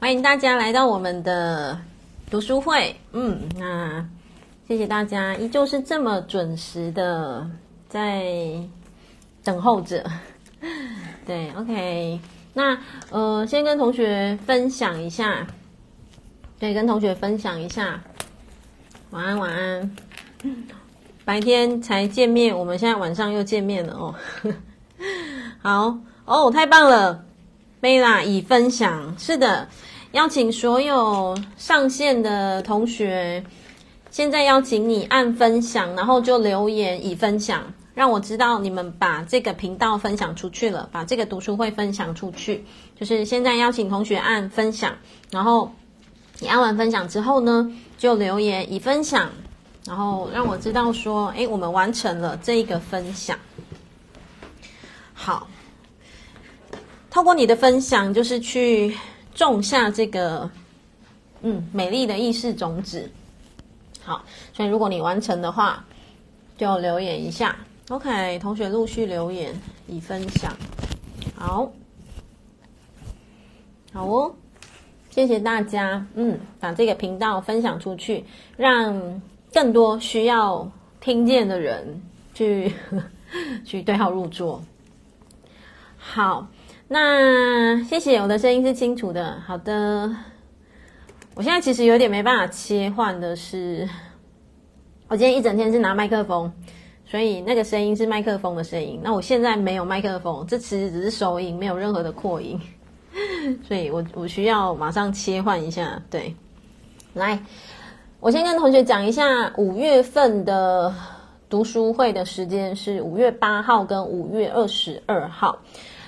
欢迎大家来到我们的读书会。嗯，那谢谢大家，依旧是这么准时的在等候着。对，OK，那呃，先跟同学分享一下，对，跟同学分享一下。晚安，晚安。白天才见面，我们现在晚上又见面了哦。好哦，太棒了，贝拉已分享。是的，邀请所有上线的同学，现在邀请你按分享，然后就留言已分享。让我知道你们把这个频道分享出去了，把这个读书会分享出去。就是现在邀请同学按分享，然后你按完分享之后呢，就留言已分享，然后让我知道说，诶，我们完成了这个分享。好，透过你的分享，就是去种下这个嗯美丽的意识种子。好，所以如果你完成的话，就留言一下。OK，同学陆续留言已分享，好，好哦，谢谢大家，嗯，把这个频道分享出去，让更多需要听见的人去 去对号入座。好，那谢谢，我的声音是清楚的。好的，我现在其实有点没办法切换的是，我今天一整天是拿麦克风。所以那个声音是麦克风的声音。那我现在没有麦克风，这其实只是收音，没有任何的扩音。所以我我需要马上切换一下。对，来，我先跟同学讲一下，五月份的读书会的时间是五月八号跟五月二十二号。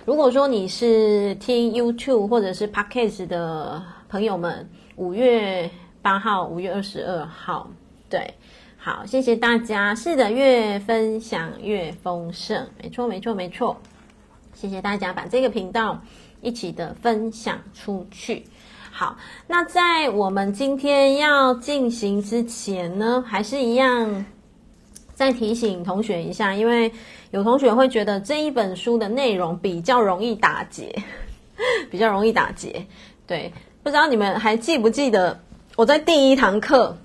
如果说你是听 YouTube 或者是 Podcast 的朋友们，五月八号、五月二十二号，对。好，谢谢大家。是的，越分享越丰盛，没错，没错，没错。谢谢大家把这个频道一起的分享出去。好，那在我们今天要进行之前呢，还是一样再提醒同学一下，因为有同学会觉得这一本书的内容比较容易打结，比较容易打结。对，不知道你们还记不记得我在第一堂课。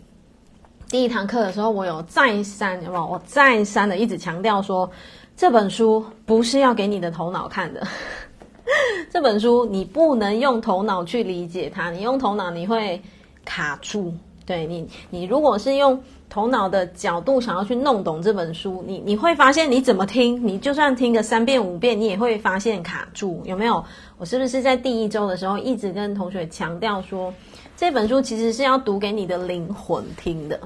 第一堂课的时候，我有再三，有有？我再三的一直强调说，这本书不是要给你的头脑看的。这本书你不能用头脑去理解它，你用头脑你会卡住。对你，你如果是用头脑的角度想要去弄懂这本书，你你会发现你怎么听，你就算听个三遍五遍，你也会发现卡住。有没有？我是不是在第一周的时候一直跟同学强调说？这本书其实是要读给你的灵魂听的，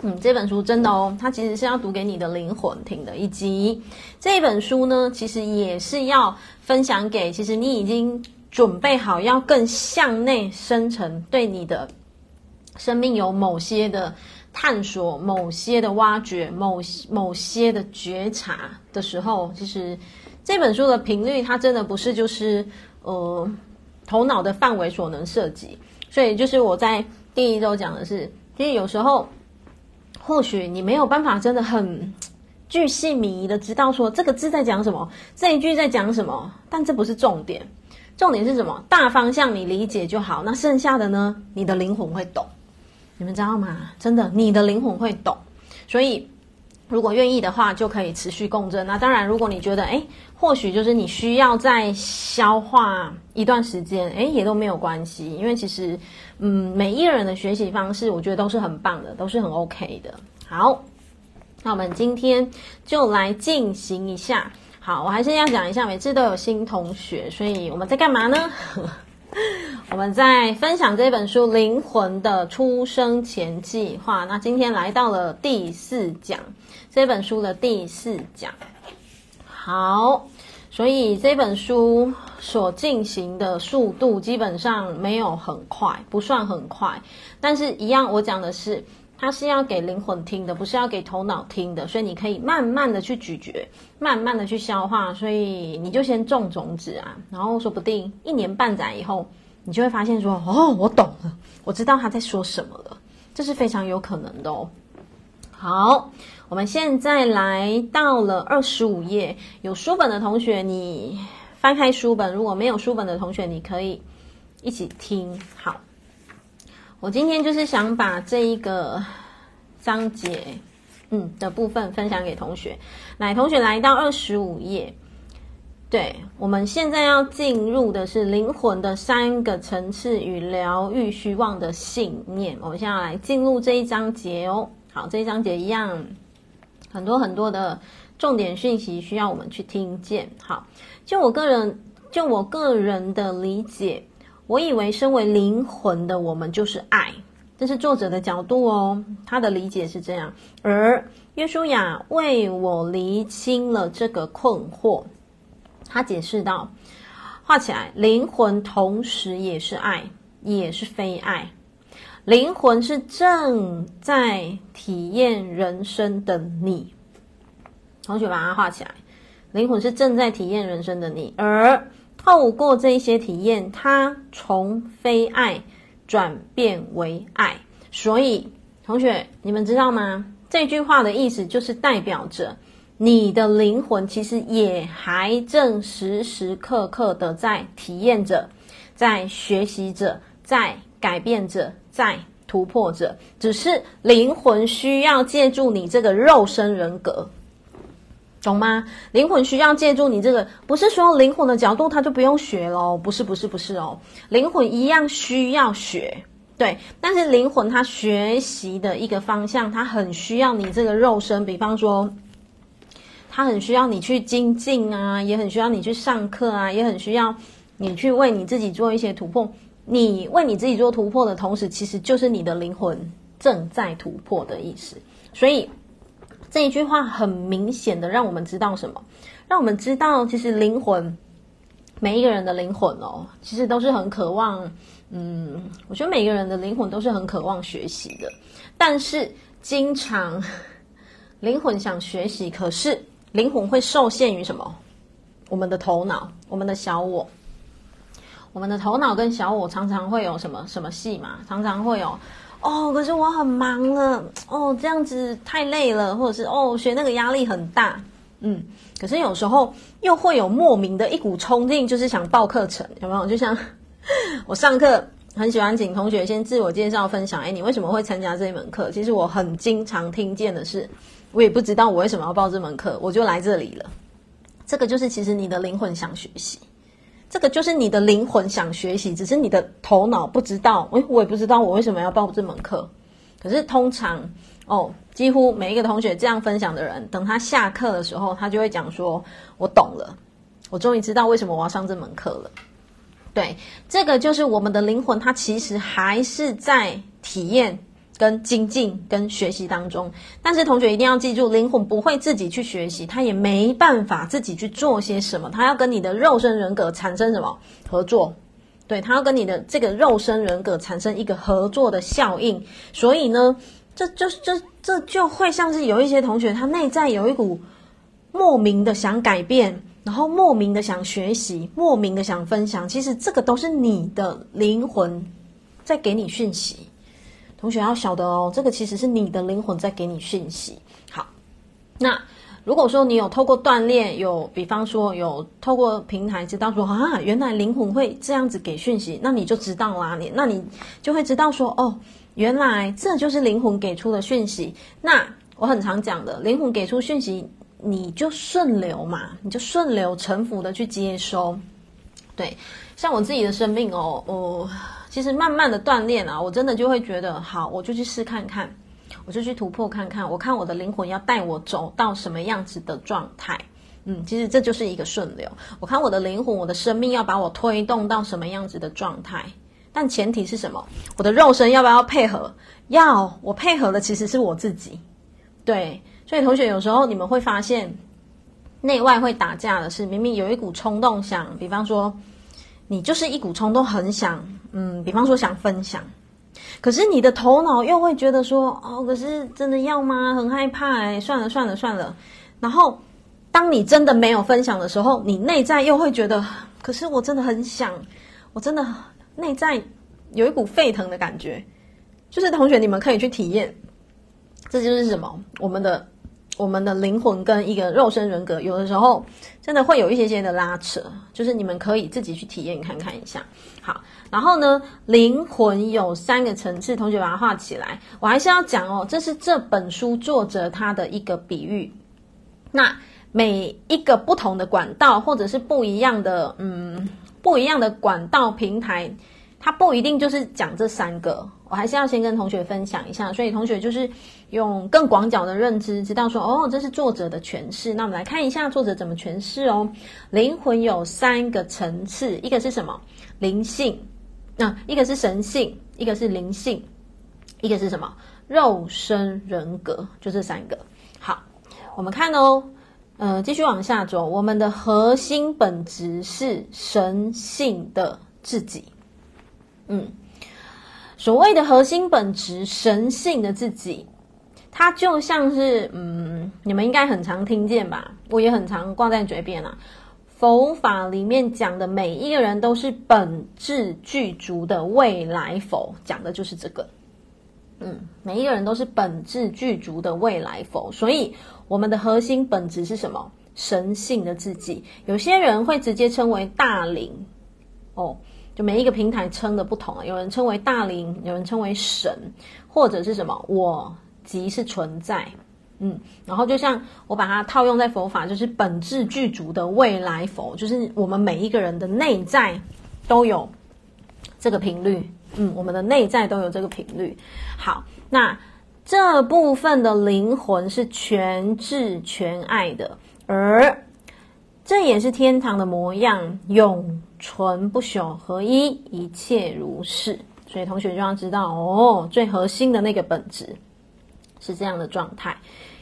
嗯，这本书真的哦，它其实是要读给你的灵魂听的，以及这本书呢，其实也是要分享给其实你已经准备好要更向内深层，对你的生命有某些的探索、某些的挖掘、某某些的觉察的时候，其实这本书的频率，它真的不是就是呃头脑的范围所能涉及。所以就是我在第一周讲的是，其实有时候或许你没有办法真的很巨细靡遗的知道说这个字在讲什么，这一句在讲什么，但这不是重点，重点是什么？大方向你理解就好，那剩下的呢，你的灵魂会懂，你们知道吗？真的，你的灵魂会懂，所以。如果愿意的话，就可以持续共振。那当然，如果你觉得，诶，或许就是你需要再消化一段时间，诶，也都没有关系。因为其实，嗯，每一个人的学习方式，我觉得都是很棒的，都是很 OK 的。好，那我们今天就来进行一下。好，我还是要讲一下，每次都有新同学，所以我们在干嘛呢？我们在分享这本书《灵魂的出生前计划》。那今天来到了第四讲，这本书的第四讲。好，所以这本书所进行的速度基本上没有很快，不算很快。但是，一样我讲的是，它是要给灵魂听的，不是要给头脑听的。所以你可以慢慢的去咀嚼，慢慢的去消化。所以你就先种种子啊，然后说不定一年半载以后，你就会发现说，哦，我懂了，我知道他在说什么了。这是非常有可能的哦。好，我们现在来到了二十五页，有书本的同学，你翻开书本；如果没有书本的同学，你可以一起听。好，我今天就是想把这一个章节，嗯的部分分享给同学。来，同学来到二十五页。对，我们现在要进入的是灵魂的三个层次与疗愈虚妄的信念。我们现在要来进入这一章节哦。好，这一章节一样，很多很多的重点讯息需要我们去听见。好，就我个人，就我个人的理解，我以为身为灵魂的我们就是爱，这是作者的角度哦，他的理解是这样。而约书亚为我厘清了这个困惑。他解释道：“画起来，灵魂同时也是爱，也是非爱。灵魂是正在体验人生的你。同学把它画起来，灵魂是正在体验人生的你，而透过这一些体验，它从非爱转变为爱。所以，同学，你们知道吗？这句话的意思就是代表着。”你的灵魂其实也还正时时刻刻的在体验着，在学习着，在改变着，在突破着。只是灵魂需要借助你这个肉身人格，懂吗？灵魂需要借助你这个，不是说灵魂的角度他就不用学喽？不是，不是，不是哦。灵魂一样需要学，对。但是灵魂它学习的一个方向，它很需要你这个肉身，比方说。他很需要你去精进啊，也很需要你去上课啊，也很需要你去为你自己做一些突破。你为你自己做突破的同时，其实就是你的灵魂正在突破的意思。所以这一句话很明显的让我们知道什么？让我们知道，其实灵魂，每一个人的灵魂哦，其实都是很渴望。嗯，我觉得每个人的灵魂都是很渴望学习的，但是经常灵魂想学习，可是。灵魂会受限于什么？我们的头脑，我们的小我，我们的头脑跟小我常常会有什么什么戏嘛？常常会有哦，可是我很忙了哦，这样子太累了，或者是哦，学那个压力很大，嗯，可是有时候又会有莫名的一股冲劲，就是想报课程，有没有？就像 我上课很喜欢请同学先自我介绍分享，哎，你为什么会参加这一门课？其实我很经常听见的是。我也不知道我为什么要报这门课，我就来这里了。这个就是其实你的灵魂想学习，这个就是你的灵魂想学习，只是你的头脑不知道。诶，我也不知道我为什么要报这门课。可是通常哦，几乎每一个同学这样分享的人，等他下课的时候，他就会讲说：“我懂了，我终于知道为什么我要上这门课了。”对，这个就是我们的灵魂，它其实还是在体验。跟精进、跟学习当中，但是同学一定要记住，灵魂不会自己去学习，他也没办法自己去做些什么，他要跟你的肉身人格产生什么合作？对，他要跟你的这个肉身人格产生一个合作的效应。所以呢，这就这这就会像是有一些同学，他内在有一股莫名的想改变，然后莫名的想学习，莫名的想分享。其实这个都是你的灵魂在给你讯息。同学要晓得哦，这个其实是你的灵魂在给你讯息。好，那如果说你有透过锻炼，有比方说有透过平台知道说啊，原来灵魂会这样子给讯息，那你就知道啦。你那你就会知道说哦，原来这就是灵魂给出的讯息。那我很常讲的，灵魂给出讯息，你就顺流嘛，你就顺流臣服的去接收。对，像我自己的生命哦，哦。其实慢慢的锻炼啊，我真的就会觉得好，我就去试看看，我就去突破看看，我看我的灵魂要带我走到什么样子的状态。嗯，其实这就是一个顺流。我看我的灵魂，我的生命要把我推动到什么样子的状态，但前提是什么？我的肉身要不要配合？要，我配合的其实是我自己。对，所以同学有时候你们会发现，内外会打架的是明明有一股冲动想，比方说。你就是一股冲动，很想，嗯，比方说想分享，可是你的头脑又会觉得说，哦，可是真的要吗？很害怕，哎，算了算了算了。然后，当你真的没有分享的时候，你内在又会觉得，可是我真的很想，我真的内在有一股沸腾的感觉。就是同学，你们可以去体验，这就是什么？我们的我们的灵魂跟一个肉身人格，有的时候真的会有一些些的拉扯，就是你们可以自己去体验看看一下。好，然后呢，灵魂有三个层次，同学把它画起来。我还是要讲哦，这是这本书作者他的一个比喻。那每一个不同的管道，或者是不一样的，嗯，不一样的管道平台，它不一定就是讲这三个。我还是要先跟同学分享一下，所以同学就是用更广角的认知，知道说哦，这是作者的诠释。那我们来看一下作者怎么诠释哦。灵魂有三个层次，一个是什么？灵性。那、一个是神性，一个是灵性，一个是什么？肉身人格，就这三个。好，我们看哦，呃，继续往下走，我们的核心本质是神性的自己。嗯。所谓的核心本质、神性的自己，它就像是，嗯，你们应该很常听见吧？我也很常挂在嘴边啊。佛法里面讲的每一个人都是本质具足的未来佛，讲的就是这个。嗯，每一个人都是本质具足的未来佛，所以我们的核心本质是什么？神性的自己。有些人会直接称为大灵，哦。就每一个平台称的不同，有人称为大灵，有人称为神，或者是什么我即是存在，嗯，然后就像我把它套用在佛法，就是本质具足的未来佛，就是我们每一个人的内在都有这个频率，嗯，我们的内在都有这个频率。好，那这部分的灵魂是全智全爱的，而这也是天堂的模样，永存不朽，合一，一切如是。所以同学就要知道哦，最核心的那个本质是这样的状态，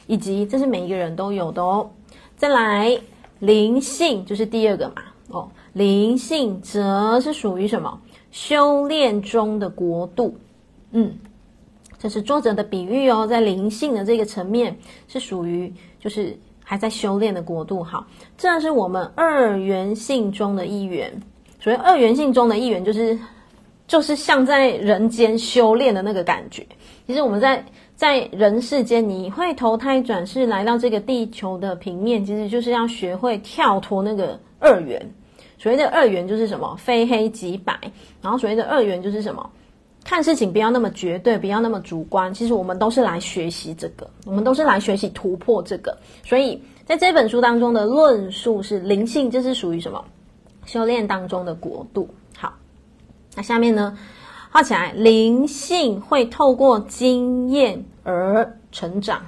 以及这是每一个人都有的哦。再来，灵性就是第二个嘛，哦，灵性则是属于什么？修炼中的国度。嗯，这是作者的比喻哦，在灵性的这个层面是属于就是。还在修炼的国度，好，这是我们二元性中的一员。所以二元性中的一员，就是就是像在人间修炼的那个感觉。其实我们在在人世间，你会投胎转世来到这个地球的平面，其实就是要学会跳脱那个二元。所谓的二元就是什么？非黑即白。然后所谓的二元就是什么？看事情不要那么绝对，不要那么主观。其实我们都是来学习这个，我们都是来学习突破这个。所以在这本书当中的论述是灵性，这是属于什么？修炼当中的国度。好，那下面呢，画起来，灵性会透过经验而成长。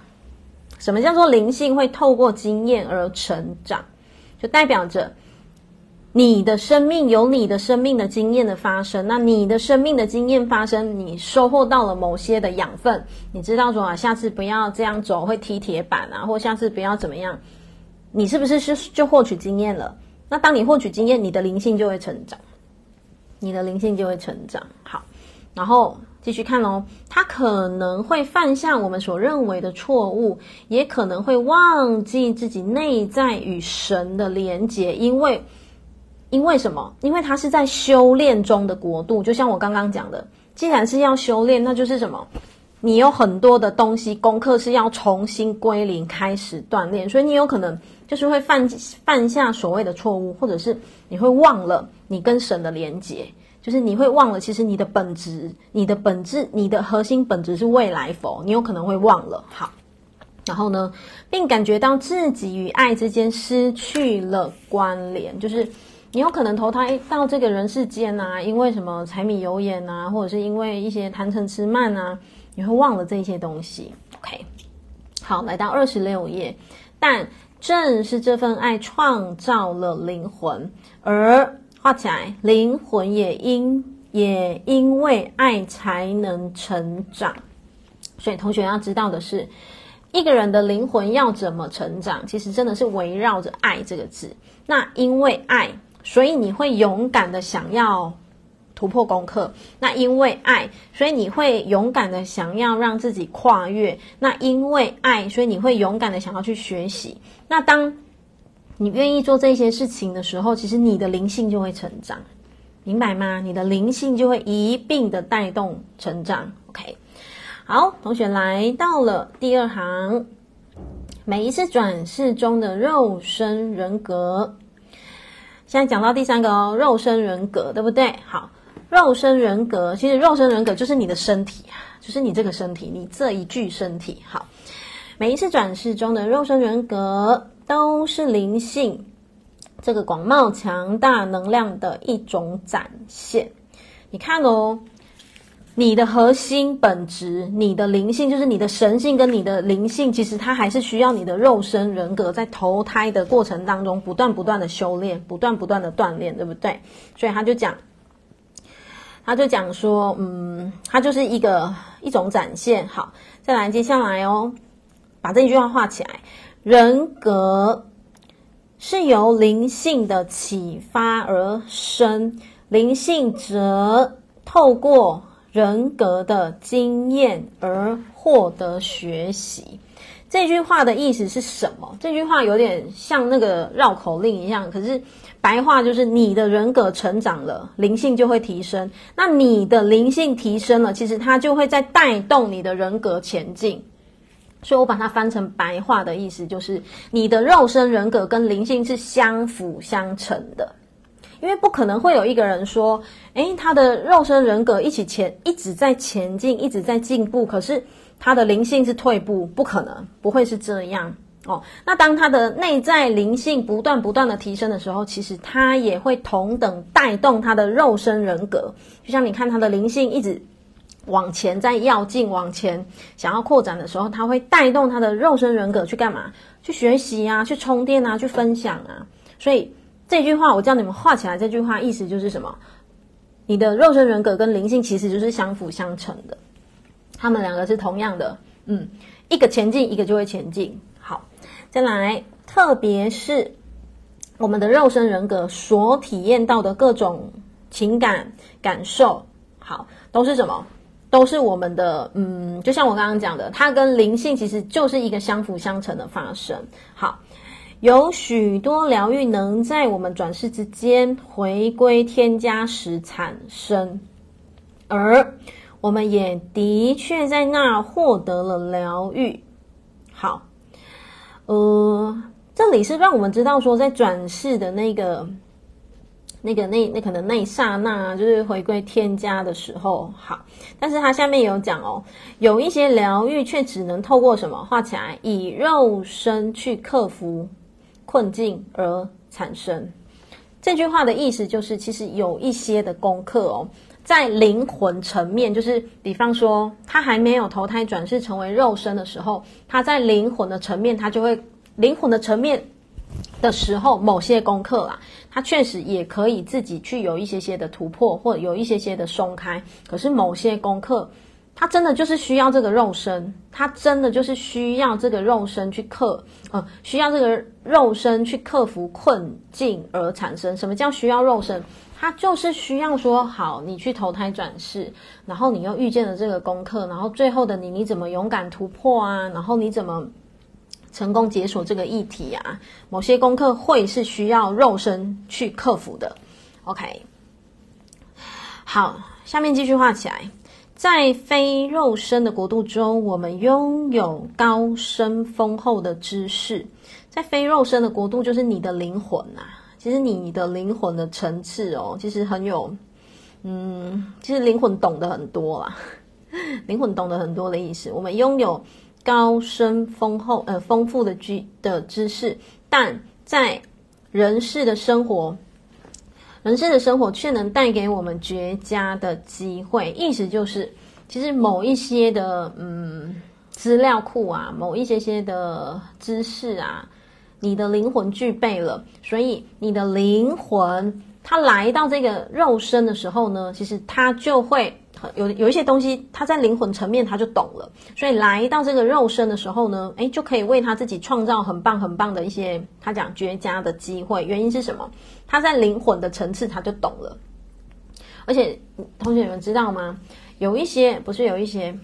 什么叫做灵性会透过经验而成长？就代表着。你的生命有你的生命的经验的发生，那你的生命的经验发生，你收获到了某些的养分，你知道说啊，下次不要这样走会踢铁板啊，或下次不要怎么样，你是不是是就获取经验了？那当你获取经验，你的灵性就会成长，你的灵性就会成长。好，然后继续看哦，他可能会犯下我们所认为的错误，也可能会忘记自己内在与神的连结，因为。因为什么？因为它是在修炼中的国度，就像我刚刚讲的，既然是要修炼，那就是什么？你有很多的东西功课是要重新归零，开始锻炼，所以你有可能就是会犯犯下所谓的错误，或者是你会忘了你跟神的连结，就是你会忘了，其实你的本质、你的本质、你的核心本质是未来佛，你有可能会忘了。好，然后呢，并感觉到自己与爱之间失去了关联，就是。你有可能投胎到这个人世间啊，因为什么柴米油盐啊，或者是因为一些贪嗔痴慢啊，你会忘了这些东西。OK，好，来到二十六页，但正是这份爱创造了灵魂，而画起来，灵魂也因也因为爱才能成长。所以同学要知道的是，一个人的灵魂要怎么成长，其实真的是围绕着爱这个字。那因为爱。所以你会勇敢的想要突破功课，那因为爱，所以你会勇敢的想要让自己跨越，那因为爱，所以你会勇敢的想要去学习。那当你愿意做这些事情的时候，其实你的灵性就会成长，明白吗？你的灵性就会一并的带动成长。OK，好，同学来到了第二行。每一次转世中的肉身人格，现在讲到第三个哦，肉身人格，对不对？好，肉身人格，其实肉身人格就是你的身体啊，就是你这个身体，你这一具身体。好，每一次转世中的肉身人格，都是灵性这个广袤强大能量的一种展现。你看哦。你的核心本质，你的灵性，就是你的神性跟你的灵性，其实它还是需要你的肉身人格在投胎的过程当中不断不断的修炼，不断不断的锻炼，对不对？所以他就讲，他就讲说，嗯，它就是一个一种展现。好，再来接下来哦，把这一句话画起来，人格是由灵性的启发而生，灵性则透过。人格的经验而获得学习，这句话的意思是什么？这句话有点像那个绕口令一样，可是白话就是你的人格成长了，灵性就会提升。那你的灵性提升了，其实它就会在带动你的人格前进。所以我把它翻成白话的意思，就是你的肉身人格跟灵性是相辅相成的。因为不可能会有一个人说，诶，他的肉身人格一起前，一直在前进，一直在进步，可是他的灵性是退步，不可能，不会是这样哦。那当他的内在灵性不断不断的提升的时候，其实他也会同等带动他的肉身人格。就像你看他的灵性一直往前在要进，往前想要扩展的时候，他会带动他的肉身人格去干嘛？去学习啊，去充电啊，去分享啊，所以。这句话我叫你们画起来。这句话意思就是什么？你的肉身人格跟灵性其实就是相辅相成的，他们两个是同样的。嗯，一个前进，一个就会前进。好，再来，特别是我们的肉身人格所体验到的各种情感感受，好，都是什么？都是我们的。嗯，就像我刚刚讲的，它跟灵性其实就是一个相辅相成的发生。好。有许多疗愈能在我们转世之间回归添加时产生，而我们也的确在那获得了疗愈。好，呃，这里是让我们知道说，在转世的那个、那个、那那可能那一刹那，就是回归天家的时候，好。但是它下面有讲哦，有一些疗愈却只能透过什么？画起来，以肉身去克服。困境而产生，这句话的意思就是，其实有一些的功课哦，在灵魂层面，就是比方说，他还没有投胎转世成为肉身的时候，他在灵魂的层面，他就会灵魂的层面的时候，某些功课啦，他确实也可以自己去有一些些的突破，或者有一些些的松开。可是某些功课。他真的就是需要这个肉身，他真的就是需要这个肉身去克，呃，需要这个肉身去克服困境而产生。什么叫需要肉身？他就是需要说，好，你去投胎转世，然后你又遇见了这个功课，然后最后的你，你怎么勇敢突破啊？然后你怎么成功解锁这个议题啊？某些功课会是需要肉身去克服的。OK，好，下面继续画起来。在非肉身的国度中，我们拥有高深丰厚的知识。在非肉身的国度，就是你的灵魂、啊。其实你的灵魂的层次哦，其实很有，嗯，其实灵魂懂得很多啦。灵魂懂得很多的意思。我们拥有高深丰厚呃丰富的知的知识，但在人世的生活。人生的生活却能带给我们绝佳的机会，意思就是，其实某一些的嗯资料库啊，某一些些的知识啊，你的灵魂具备了，所以你的灵魂它来到这个肉身的时候呢，其实它就会。有有一些东西，他在灵魂层面他就懂了，所以来到这个肉身的时候呢，诶，就可以为他自己创造很棒很棒的一些他讲绝佳的机会。原因是什么？他在灵魂的层次他就懂了。而且，同学们知道吗？有一些不是有一些，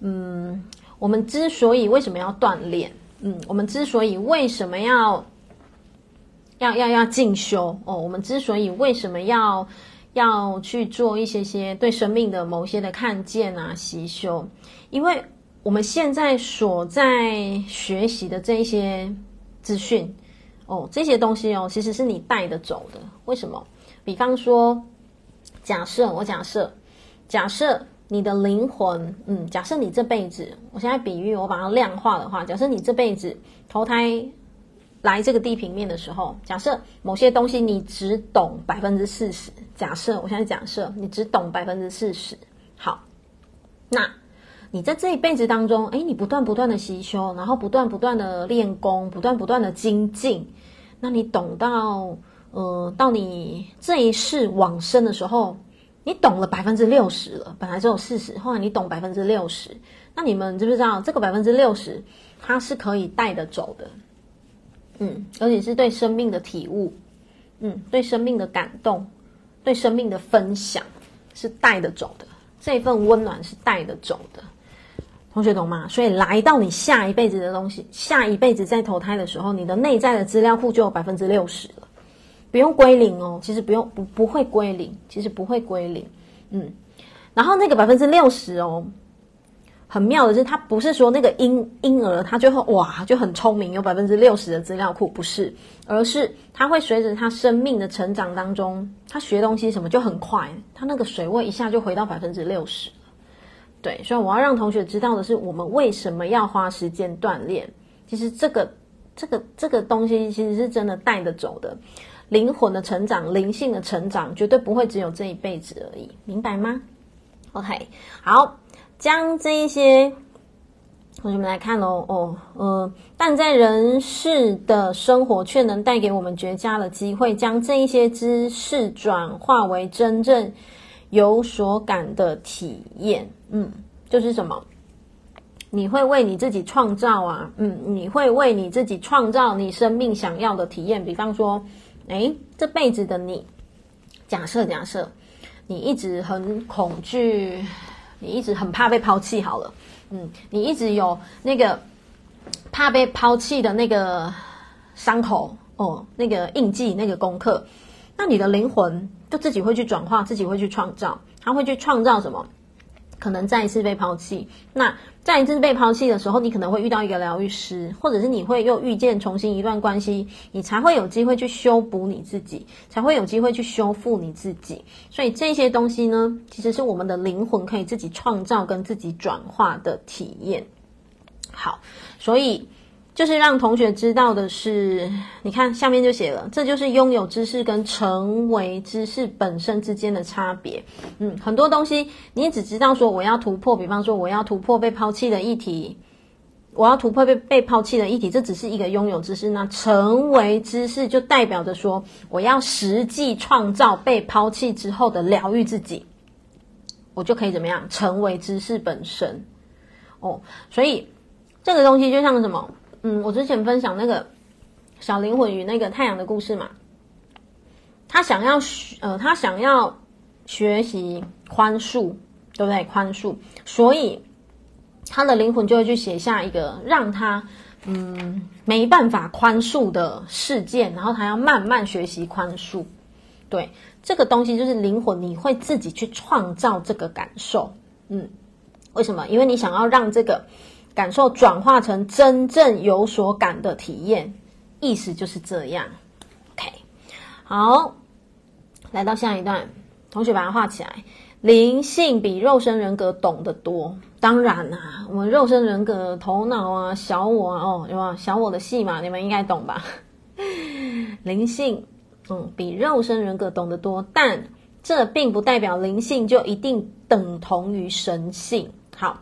嗯，我们之所以为什么要锻炼，嗯，我们之所以为什么要要要要进修哦，我们之所以为什么要。要去做一些些对生命的某些的看见啊，习修，因为我们现在所在学习的这一些资讯哦，这些东西哦，其实是你带的走的。为什么？比方说，假设我假设，假设你的灵魂，嗯，假设你这辈子，我现在比喻，我把它量化的话，假设你这辈子投胎来这个地平面的时候，假设某些东西你只懂百分之四十，假设我现在假设你只懂百分之四十，好，那。你在这一辈子当中，诶，你不断不断的吸修，然后不断不断的练功，不断不断的精进，那你懂到，呃，到你这一世往生的时候，你懂了百分之六十了，本来只有四十，后来你懂百分之六十，那你们知不知道这个百分之六十，它是可以带得走的，嗯，而且是对生命的体悟，嗯，对生命的感动，对生命的分享，是带得走的，这份温暖是带得走的。同学懂吗？所以来到你下一辈子的东西，下一辈子再投胎的时候，你的内在的资料库就有百分之六十了，不用归零哦。其实不用，不不会归零，其实不会归零。嗯，然后那个百分之六十哦，很妙的是，它不是说那个婴婴儿他最后哇就很聪明，有百分之六十的资料库，不是，而是他会随着他生命的成长当中，他学东西什么就很快，他那个水位一下就回到百分之六十。对，所以我要让同学知道的是，我们为什么要花时间锻炼？其实这个、这个、这个东西，其实是真的带得走的。灵魂的成长、灵性的成长，绝对不会只有这一辈子而已，明白吗？OK，好，将这一些同学们来看喽。哦，呃，但在人世的生活，却能带给我们绝佳的机会，将这一些知识转化为真正有所感的体验。嗯，就是什么？你会为你自己创造啊，嗯，你会为你自己创造你生命想要的体验。比方说，诶，这辈子的你，假设假设，你一直很恐惧，你一直很怕被抛弃。好了，嗯，你一直有那个怕被抛弃的那个伤口哦，那个印记，那个功课，那你的灵魂就自己会去转化，自己会去创造，他会去创造什么？可能再一次被抛弃，那再一次被抛弃的时候，你可能会遇到一个疗愈师，或者是你会又遇见重新一段关系，你才会有机会去修补你自己，才会有机会去修复你自己。所以这些东西呢，其实是我们的灵魂可以自己创造跟自己转化的体验。好，所以。就是让同学知道的是，你看下面就写了，这就是拥有知识跟成为知识本身之间的差别。嗯，很多东西你只知道说我要突破，比方说我要突破被抛弃的议题，我要突破被被抛弃的议题，这只是一个拥有知识。那成为知识就代表着说我要实际创造被抛弃之后的疗愈自己，我就可以怎么样成为知识本身。哦，所以这个东西就像什么？嗯，我之前分享那个小灵魂与那个太阳的故事嘛，他想要学，呃，他想要学习宽恕，对不对？宽恕，所以他的灵魂就会去写下一个让他嗯没办法宽恕的事件，然后他要慢慢学习宽恕。对，这个东西就是灵魂，你会自己去创造这个感受。嗯，为什么？因为你想要让这个。感受转化成真正有所感的体验，意思就是这样。OK，好，来到下一段，同学把它画起来。灵性比肉身人格懂得多，当然啦、啊，我们肉身人格头脑啊、小我啊，哦，有没有小我的戏嘛？你们应该懂吧？灵性，嗯，比肉身人格懂得多，但这并不代表灵性就一定等同于神性。好。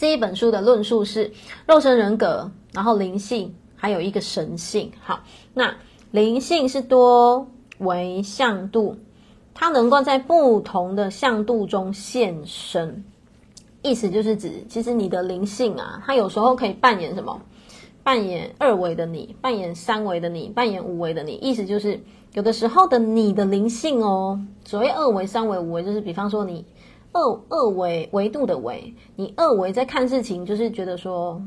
这一本书的论述是肉身人格，然后灵性，还有一个神性。好，那灵性是多维向度，它能够在不同的向度中现身。意思就是指，其实你的灵性啊，它有时候可以扮演什么？扮演二维的你，扮演三维的你，扮演五维的你。意思就是，有的时候的你的灵性哦，所谓二维、三维、五维，就是比方说你。二二维维度的维，你二维在看事情，就是觉得说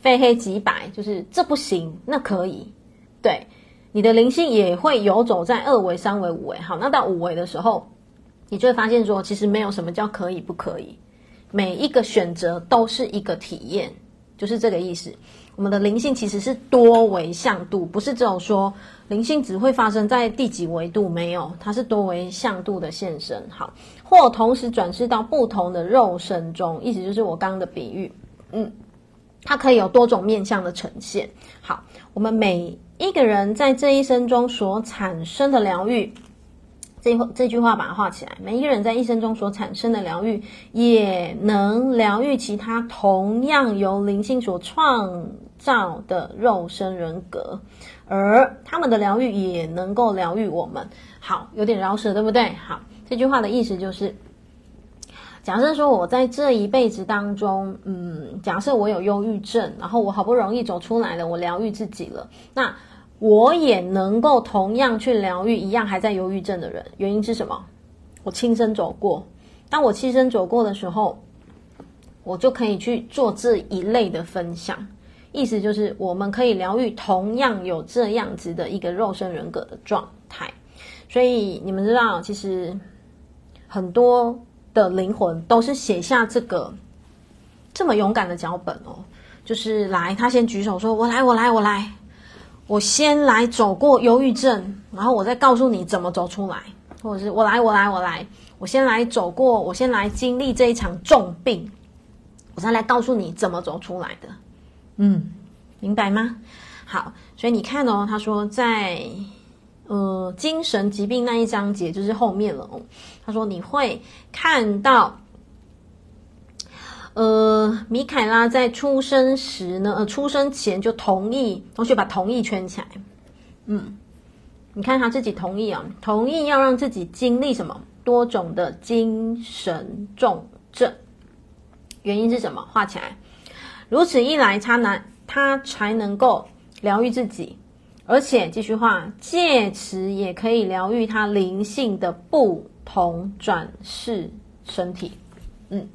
非黑即白，就是这不行，那可以。对，你的灵性也会游走在二维、三维、五维。好，那到五维的时候，你就会发现说，其实没有什么叫可以不可以，每一个选择都是一个体验，就是这个意思。我们的灵性其实是多维向度，不是只有说灵性只会发生在第几维度，没有，它是多维向度的现身。好，或同时转世到不同的肉身中，意思就是我刚刚的比喻，嗯，它可以有多种面向的呈现。好，我们每一个人在这一生中所产生的疗愈。这这句话把它画起来。每一个人在一生中所产生的疗愈，也能疗愈其他同样由灵性所创造的肉身人格，而他们的疗愈也能够疗愈我们。好，有点绕舌，对不对？好，这句话的意思就是，假设说我在这一辈子当中，嗯，假设我有忧郁症，然后我好不容易走出来了，我疗愈自己了，那。我也能够同样去疗愈一样还在忧郁症的人，原因是什么？我亲身走过。当我亲身走过的时候，我就可以去做这一类的分享。意思就是，我们可以疗愈同样有这样子的一个肉身人格的状态。所以你们知道，其实很多的灵魂都是写下这个这么勇敢的脚本哦。就是来，他先举手说：“我来，我来，我来。”我先来走过忧郁症，然后我再告诉你怎么走出来，或者是我来，我来，我来，我先来走过，我先来经历这一场重病，我再来告诉你怎么走出来的。嗯，明白吗？好，所以你看哦，他说在呃精神疾病那一章节就是后面了哦，他说你会看到。呃，米凯拉在出生时呢，呃，出生前就同意，同学把同意圈起来。嗯，你看他自己同意啊，同意要让自己经历什么多种的精神重症，原因是什么？画起来。如此一来，他难，他才能够疗愈自己，而且继续画，借此也可以疗愈他灵性的不同转世身体。嗯。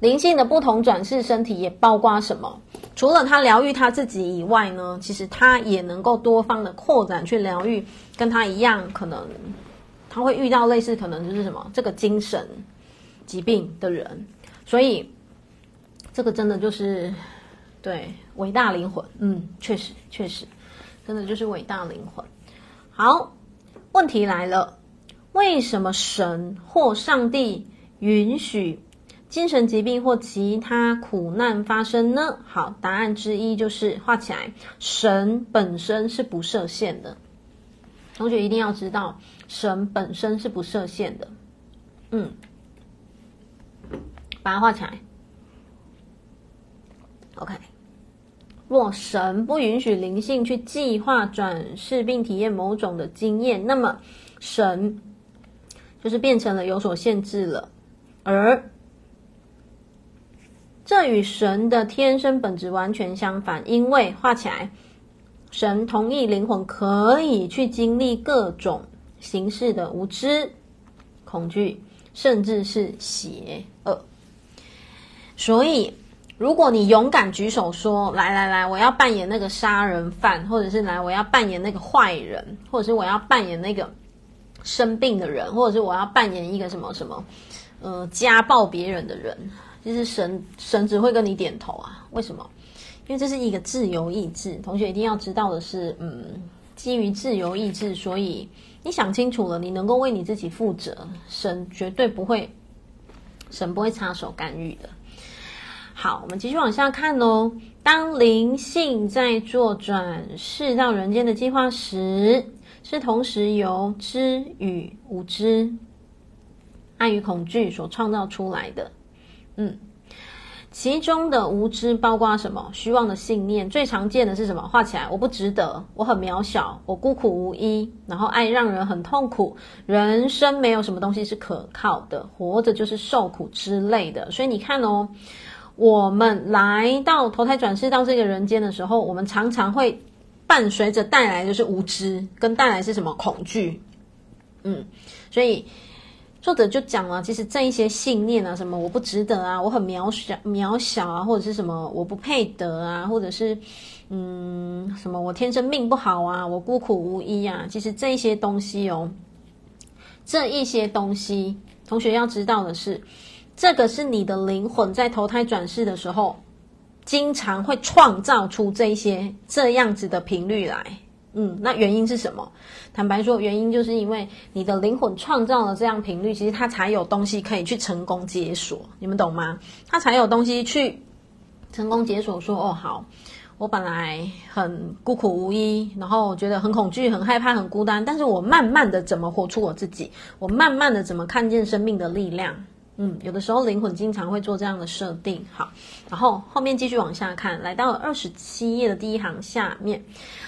灵性的不同转世身体也包括什么？除了他疗愈他自己以外呢，其实他也能够多方的扩展去疗愈跟他一样，可能他会遇到类似可能就是什么这个精神疾病的人，所以这个真的就是对伟大灵魂，嗯，确实确实，真的就是伟大灵魂。好，问题来了，为什么神或上帝允许精神疾病或其他苦难发生呢？好，答案之一就是画起来，神本身是不设限的。同学一定要知道，神本身是不设限的。嗯，把它画起来。OK，若神不允许灵性去计划转世并体验某种的经验，那么神就是变成了有所限制了，而。这与神的天生本质完全相反，因为画起来，神同意灵魂可以去经历各种形式的无知、恐惧，甚至是邪恶。所以，如果你勇敢举手说：“来来来，我要扮演那个杀人犯，或者是来我要扮演那个坏人，或者是我要扮演那个生病的人，或者是我要扮演一个什么什么，呃，家暴别人的人。”其实神神只会跟你点头啊？为什么？因为这是一个自由意志。同学一定要知道的是，嗯，基于自由意志，所以你想清楚了，你能够为你自己负责，神绝对不会，神不会插手干预的。好，我们继续往下看哦。当灵性在做转世到人间的计划时，是同时由知与无知、爱与恐惧所创造出来的。嗯，其中的无知包括什么？虚妄的信念，最常见的是什么？画起来，我不值得，我很渺小，我孤苦无依，然后爱让人很痛苦，人生没有什么东西是可靠的，活着就是受苦之类的。所以你看哦，我们来到投胎转世到这个人间的时候，我们常常会伴随着带来就是无知，跟带来是什么？恐惧。嗯，所以。作者就讲了，其实这一些信念啊，什么我不值得啊，我很渺小渺小啊，或者是什么我不配得啊，或者是嗯什么我天生命不好啊，我孤苦无依啊，其实这一些东西哦，这一些东西，同学要知道的是，这个是你的灵魂在投胎转世的时候，经常会创造出这些这样子的频率来。嗯，那原因是什么？坦白说，原因就是因为你的灵魂创造了这样频率，其实它才有东西可以去成功解锁。你们懂吗？它才有东西去成功解锁。说哦，好，我本来很孤苦无依，然后我觉得很恐惧、很害怕、很孤单，但是我慢慢的怎么活出我自己？我慢慢的怎么看见生命的力量？嗯，有的时候灵魂经常会做这样的设定。好，然后后面继续往下看，来到二十七页的第一行下面，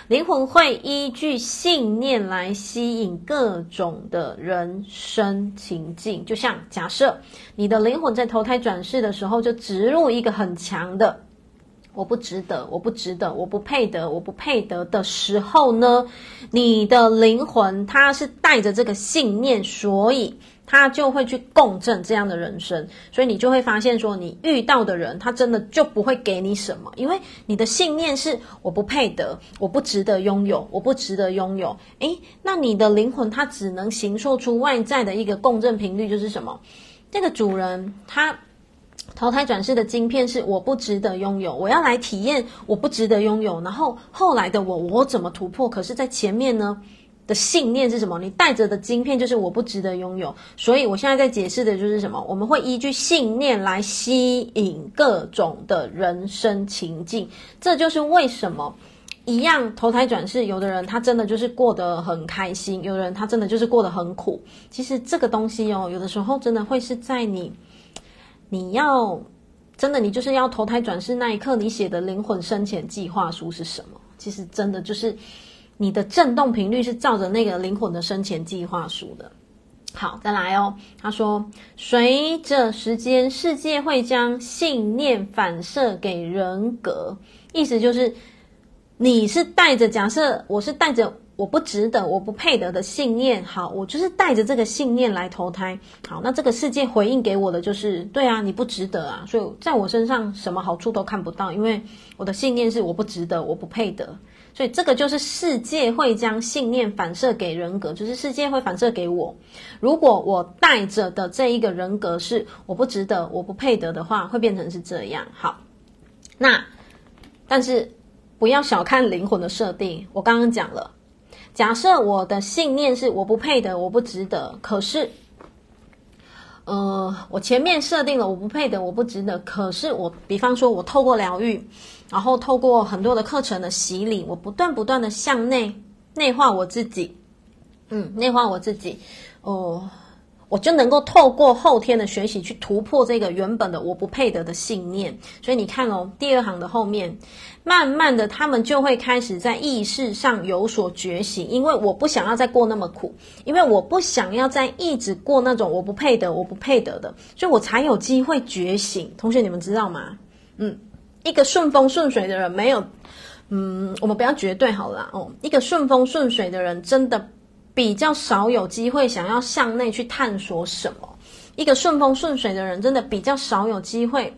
灵魂会依据信念来吸引各种的人生情境。就像假设你的灵魂在投胎转世的时候，就植入一个很强的“我不值得，我不值得，我不配得，我不配得”的时候呢，你的灵魂它是带着这个信念，所以。他就会去共振这样的人生，所以你就会发现说，你遇到的人，他真的就不会给你什么，因为你的信念是我不配得，我不值得拥有，我不值得拥有。诶，那你的灵魂它只能形塑出外在的一个共振频率，就是什么？这个主人他投胎转世的晶片是我不值得拥有，我要来体验我不值得拥有，然后后来的我，我怎么突破？可是，在前面呢？的信念是什么？你带着的晶片就是我不值得拥有，所以我现在在解释的就是什么？我们会依据信念来吸引各种的人生情境，这就是为什么一样投胎转世，有的人他真的就是过得很开心，有的人他真的就是过得很苦。其实这个东西哦，有的时候真的会是在你你要真的你就是要投胎转世那一刻，你写的灵魂生前计划书是什么？其实真的就是。你的振动频率是照着那个灵魂的生前计划书的。好，再来哦。他说，随着时间，世界会将信念反射给人格，意思就是你是带着假设，我是带着我不值得、我不配得的信念。好，我就是带着这个信念来投胎。好，那这个世界回应给我的就是，对啊，你不值得啊，所以在我身上什么好处都看不到，因为我的信念是我不值得、我不配得。所以这个就是世界会将信念反射给人格，就是世界会反射给我。如果我带着的这一个人格是我不值得、我不配得的话，会变成是这样。好，那但是不要小看灵魂的设定。我刚刚讲了，假设我的信念是我不配得、我不值得，可是，呃，我前面设定了我不配得、我不值得，可是我，比方说，我透过疗愈。然后透过很多的课程的洗礼，我不断不断的向内内化我自己，嗯，内化我自己，哦，我就能够透过后天的学习去突破这个原本的我不配得的信念。所以你看哦，第二行的后面，慢慢的他们就会开始在意识上有所觉醒，因为我不想要再过那么苦，因为我不想要再一直过那种我不配得、我不配得的，所以我才有机会觉醒。同学，你们知道吗？嗯。一个顺风顺水的人没有，嗯，我们不要绝对好了哦。一个顺风顺水的人真的比较少有机会想要向内去探索什么。一个顺风顺水的人真的比较少有机会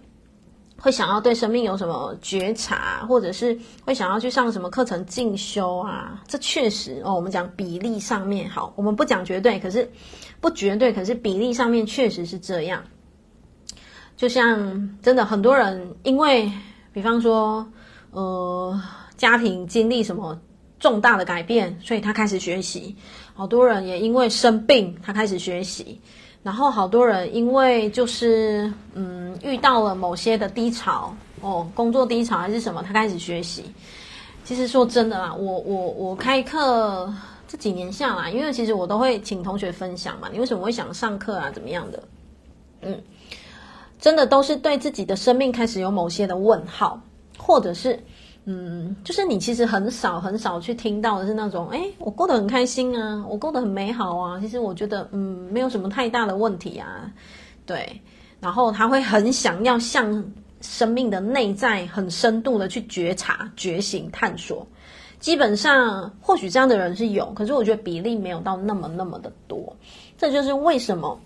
会想要对生命有什么觉察，或者是会想要去上什么课程进修啊。这确实哦，我们讲比例上面好，我们不讲绝对，可是不绝对，可是比例上面确实是这样。就像真的很多人因为。比方说，呃，家庭经历什么重大的改变，所以他开始学习。好多人也因为生病，他开始学习。然后好多人因为就是嗯遇到了某些的低潮，哦，工作低潮还是什么，他开始学习。其实说真的啦，我我我开课这几年下来，因为其实我都会请同学分享嘛，你为什么会想上课啊？怎么样的？嗯。真的都是对自己的生命开始有某些的问号，或者是，嗯，就是你其实很少很少去听到的是那种，诶，我过得很开心啊，我过得很美好啊，其实我觉得，嗯，没有什么太大的问题啊，对，然后他会很想要向生命的内在很深度的去觉察、觉醒、探索。基本上，或许这样的人是有，可是我觉得比例没有到那么那么的多，这就是为什么。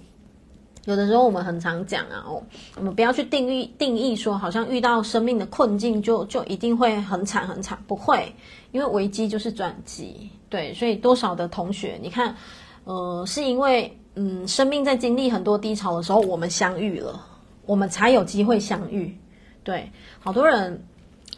有的时候我们很常讲啊，哦，我们不要去定义定义说，好像遇到生命的困境就就一定会很惨很惨，不会，因为危机就是转机，对，所以多少的同学，你看，呃，是因为嗯，生命在经历很多低潮的时候，我们相遇了，我们才有机会相遇。对，好多人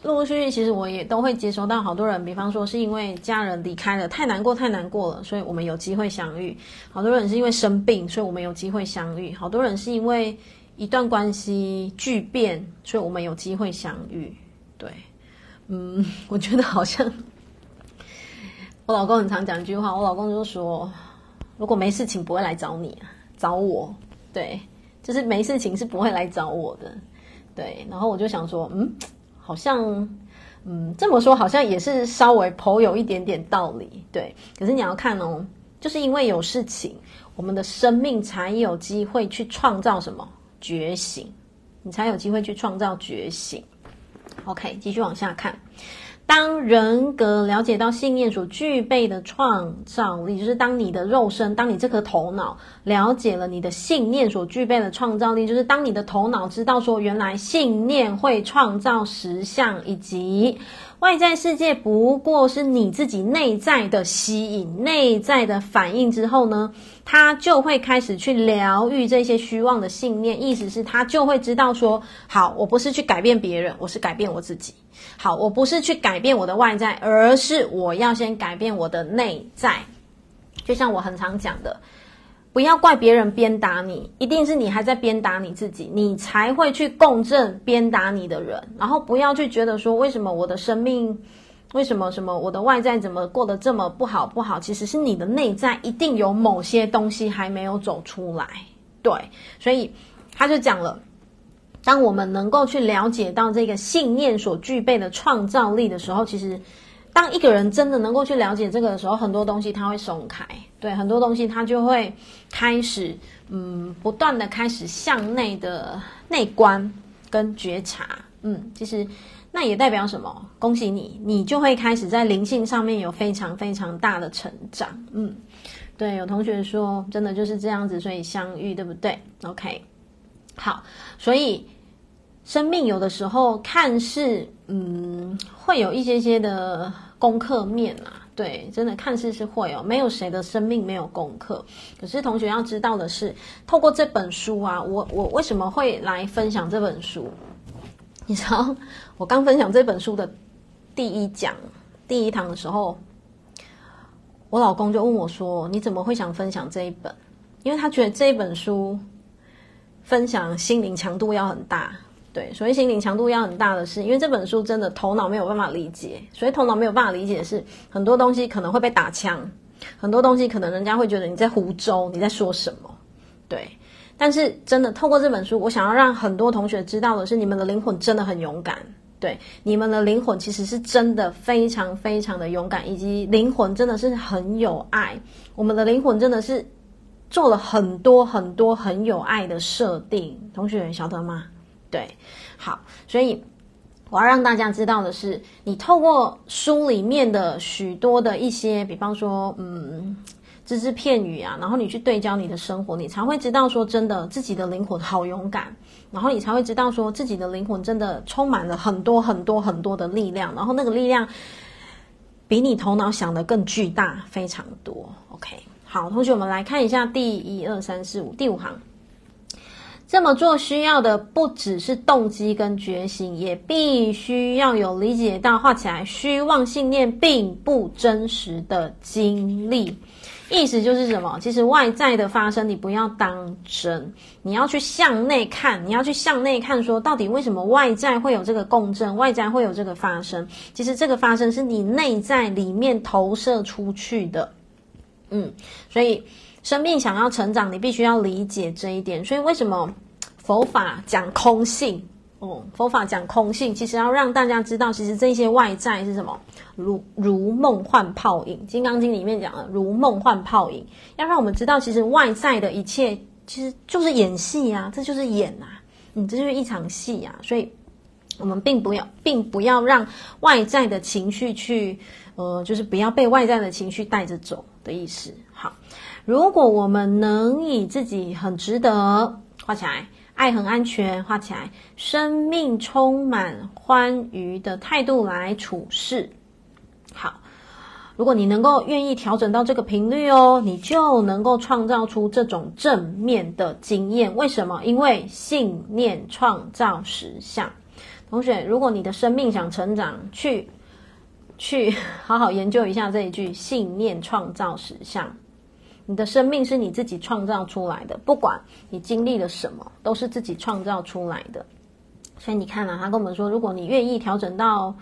陆陆续续，其实我也都会接收到好多人，比方说是因为家人离开了，太难过，太难过了，所以我们有机会相遇。好多人是因为生病，所以我们有机会相遇。好多人是因为一段关系巨变，所以我们有机会相遇。对，嗯，我觉得好像我老公很常讲一句话，我老公就说：“如果没事情，不会来找你，找我。”对，就是没事情是不会来找我的。对，然后我就想说，嗯，好像，嗯，这么说好像也是稍微颇有一点点道理。对，可是你要看哦，就是因为有事情，我们的生命才有机会去创造什么觉醒，你才有机会去创造觉醒。OK，继续往下看。当人格了解到信念所具备的创造力，就是当你的肉身，当你这颗头脑了解了你的信念所具备的创造力，就是当你的头脑知道说，原来信念会创造实相，以及外在世界不过是你自己内在的吸引、内在的反应之后呢，他就会开始去疗愈这些虚妄的信念。意思是，他就会知道说，好，我不是去改变别人，我是改变我自己。好，我不是去改变我的外在，而是我要先改变我的内在。就像我很常讲的，不要怪别人鞭打你，一定是你还在鞭打你自己，你才会去共振鞭打你的人。然后不要去觉得说，为什么我的生命，为什么什么我的外在怎么过得这么不好不好？其实是你的内在一定有某些东西还没有走出来。对，所以他就讲了。当我们能够去了解到这个信念所具备的创造力的时候，其实，当一个人真的能够去了解这个的时候，很多东西他会松开，对，很多东西他就会开始，嗯，不断的开始向内的内观跟觉察，嗯，其实那也代表什么？恭喜你，你就会开始在灵性上面有非常非常大的成长，嗯，对，有同学说真的就是这样子，所以相遇，对不对？OK，好，所以。生命有的时候看似嗯，会有一些些的功课面啊，对，真的看似是会哦，没有谁的生命没有功课。可是同学要知道的是，透过这本书啊，我我为什么会来分享这本书？你知道，我刚分享这本书的第一讲第一堂的时候，我老公就问我说：“你怎么会想分享这一本？”因为他觉得这一本书分享心灵强度要很大。对，所以心灵强度要很大的是，因为这本书真的头脑没有办法理解，所以头脑没有办法理解的是很多东西可能会被打枪，很多东西可能人家会觉得你在胡诌，你在说什么？对，但是真的透过这本书，我想要让很多同学知道的是，你们的灵魂真的很勇敢，对，你们的灵魂其实是真的非常非常的勇敢，以及灵魂真的是很有爱，我们的灵魂真的是做了很多很多很有爱的设定，同学晓得吗？对，好，所以我要让大家知道的是，你透过书里面的许多的一些，比方说，嗯，只字片语啊，然后你去对焦你的生活，你才会知道说，真的自己的灵魂好勇敢，然后你才会知道说，自己的灵魂真的充满了很多很多很多的力量，然后那个力量比你头脑想的更巨大，非常多。OK，好，同学，我们来看一下第一二三四五第五行。这么做需要的不只是动机跟觉醒，也必须要有理解到画起来虚妄信念并不真实的经历。意思就是什么？其实外在的发生你不要当真，你要去向内看，你要去向内看，说到底为什么外在会有这个共振，外在会有这个发生？其实这个发生是你内在里面投射出去的。嗯，所以生命想要成长，你必须要理解这一点。所以为什么？佛法讲空性，哦、佛法讲空性，其实要让大家知道，其实这些外在是什么？如如梦幻泡影，《金刚经》里面讲的如梦幻泡影，要让我们知道，其实外在的一切其实就是演戏啊，这就是演啊，嗯，这就是一场戏啊，所以我们并不要，并不要让外在的情绪去，呃，就是不要被外在的情绪带着走的意思。好，如果我们能以自己很值得画起来。爱很安全，画起来。生命充满欢愉的态度来处事。好，如果你能够愿意调整到这个频率哦，你就能够创造出这种正面的经验。为什么？因为信念创造实相。同学，如果你的生命想成长，去去好好研究一下这一句“信念创造实相”。你的生命是你自己创造出来的，不管你经历了什么，都是自己创造出来的。所以你看啊，他跟我们说，如果你愿意调整到。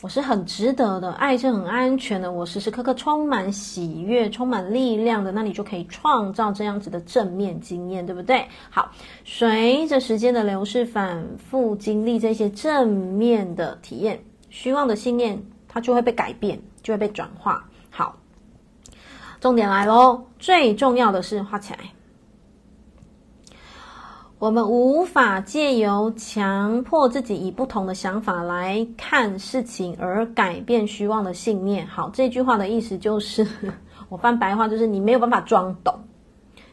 我是很值得的，爱是很安全的，我时时刻刻充满喜悦、充满力量的，那你就可以创造这样子的正面经验，对不对？好，随着时间的流逝，反复经历这些正面的体验，虚妄的信念它就会被改变，就会被转化。重点来喽，最重要的是画起来。我们无法借由强迫自己以不同的想法来看事情而改变虚妄的信念。好，这句话的意思就是，我翻白话就是你没有办法装懂，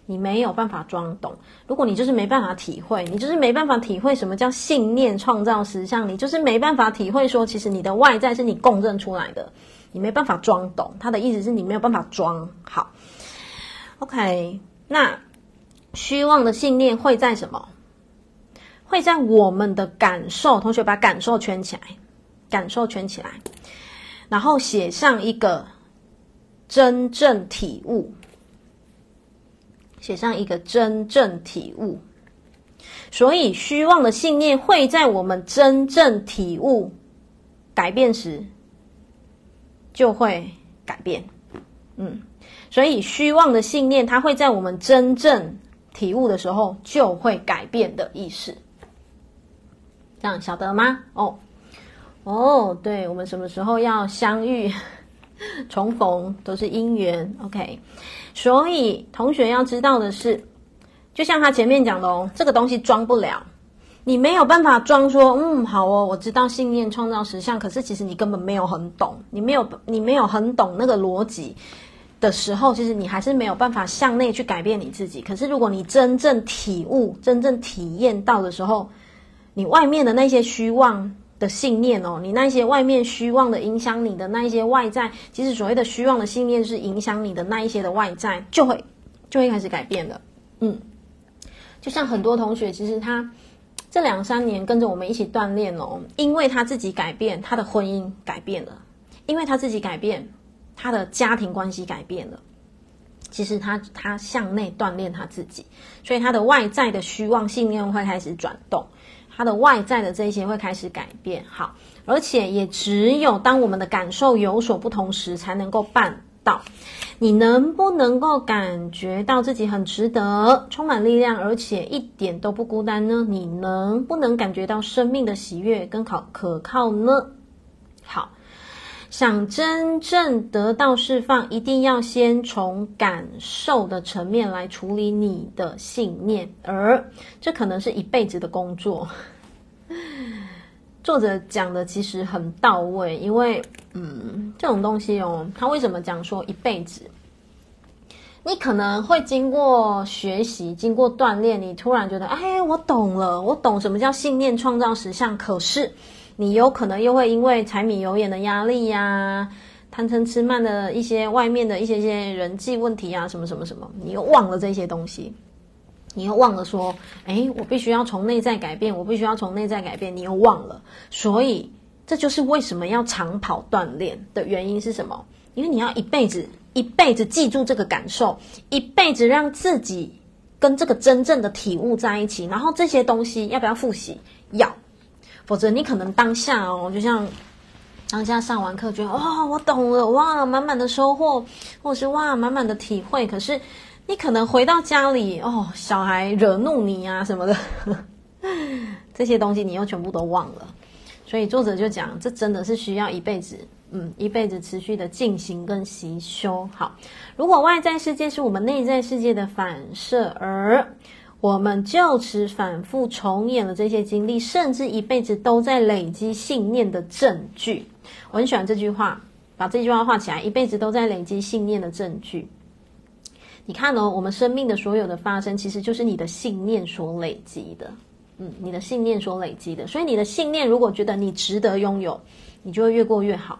你没有办法装懂。如果你就是没办法体会，你就是没办法体会什么叫信念创造实相，你就是没办法体会说，其实你的外在是你共振出来的，你没办法装懂。他的意思是你没有办法装好。OK，那。虚妄的信念会在什么？会在我们的感受。同学把感受圈起来，感受圈起来，然后写上一个真正体悟，写上一个真正体悟。所以，虚妄的信念会在我们真正体悟改变时，就会改变。嗯，所以虚妄的信念，它会在我们真正。体悟的时候就会改变的意思，这样晓得吗？哦哦，对，我们什么时候要相遇、重逢都是因缘。OK，所以同学要知道的是，就像他前面讲的哦，这个东西装不了，你没有办法装说，嗯，好哦，我知道信念创造实相，可是其实你根本没有很懂，你没有你没有很懂那个逻辑。的时候，其实你还是没有办法向内去改变你自己。可是，如果你真正体悟、真正体验到的时候，你外面的那些虚妄的信念哦，你那些外面虚妄的影响你的那一些外在，其实所谓的虚妄的信念是影响你的那一些的外在，就会就会开始改变了。嗯，就像很多同学，其实他这两三年跟着我们一起锻炼哦，因为他自己改变，他的婚姻改变了，因为他自己改变。他的家庭关系改变了，其实他他向内锻炼他自己，所以他的外在的虚妄信念会开始转动，他的外在的这些会开始改变。好，而且也只有当我们的感受有所不同时，才能够办到。你能不能够感觉到自己很值得，充满力量，而且一点都不孤单呢？你能不能感觉到生命的喜悦跟可可靠呢？好。想真正得到释放，一定要先从感受的层面来处理你的信念，而这可能是一辈子的工作。作者讲的其实很到位，因为嗯，这种东西哦，他为什么讲说一辈子？你可能会经过学习，经过锻炼，你突然觉得，哎，我懂了，我懂什么叫信念创造实相。可是。你有可能又会因为柴米油盐的压力呀、啊，贪嗔痴慢的一些外面的一些些人际问题啊，什么什么什么，你又忘了这些东西，你又忘了说，诶，我必须要从内在改变，我必须要从内在改变，你又忘了，所以这就是为什么要长跑锻炼的原因是什么？因为你要一辈子一辈子记住这个感受，一辈子让自己跟这个真正的体悟在一起，然后这些东西要不要复习？要。否则你可能当下哦，就像当下上完课，觉得哦，我懂了，哇，满满的收获，或者是哇，满满的体会。可是你可能回到家里哦，小孩惹怒你啊什么的，这些东西你又全部都忘了。所以作者就讲，这真的是需要一辈子，嗯，一辈子持续的进行跟习修。好，如果外在世界是我们内在世界的反射，而我们就此反复重演了这些经历，甚至一辈子都在累积信念的证据。我很喜欢这句话，把这句话画起来：一辈子都在累积信念的证据。你看哦，我们生命的所有的发生，其实就是你的信念所累积的。嗯，你的信念所累积的。所以你的信念，如果觉得你值得拥有，你就会越过越好；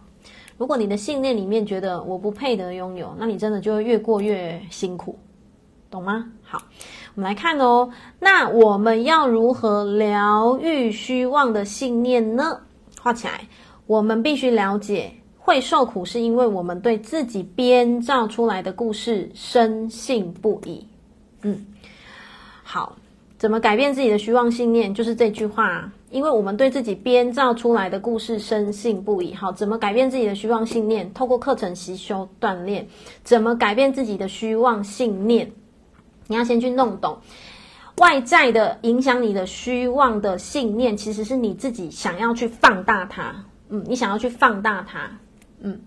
如果你的信念里面觉得我不配得拥有，那你真的就会越过越辛苦，懂吗？好，我们来看哦。那我们要如何疗愈虚妄的信念呢？画起来，我们必须了解，会受苦是因为我们对自己编造出来的故事深信不疑。嗯，好，怎么改变自己的虚妄信念？就是这句话。因为我们对自己编造出来的故事深信不疑。好，怎么改变自己的虚妄信念？透过课程习修锻炼，怎么改变自己的虚妄信念？你要先去弄懂外在的影响你的虚妄的信念，其实是你自己想要去放大它。嗯，你想要去放大它。嗯，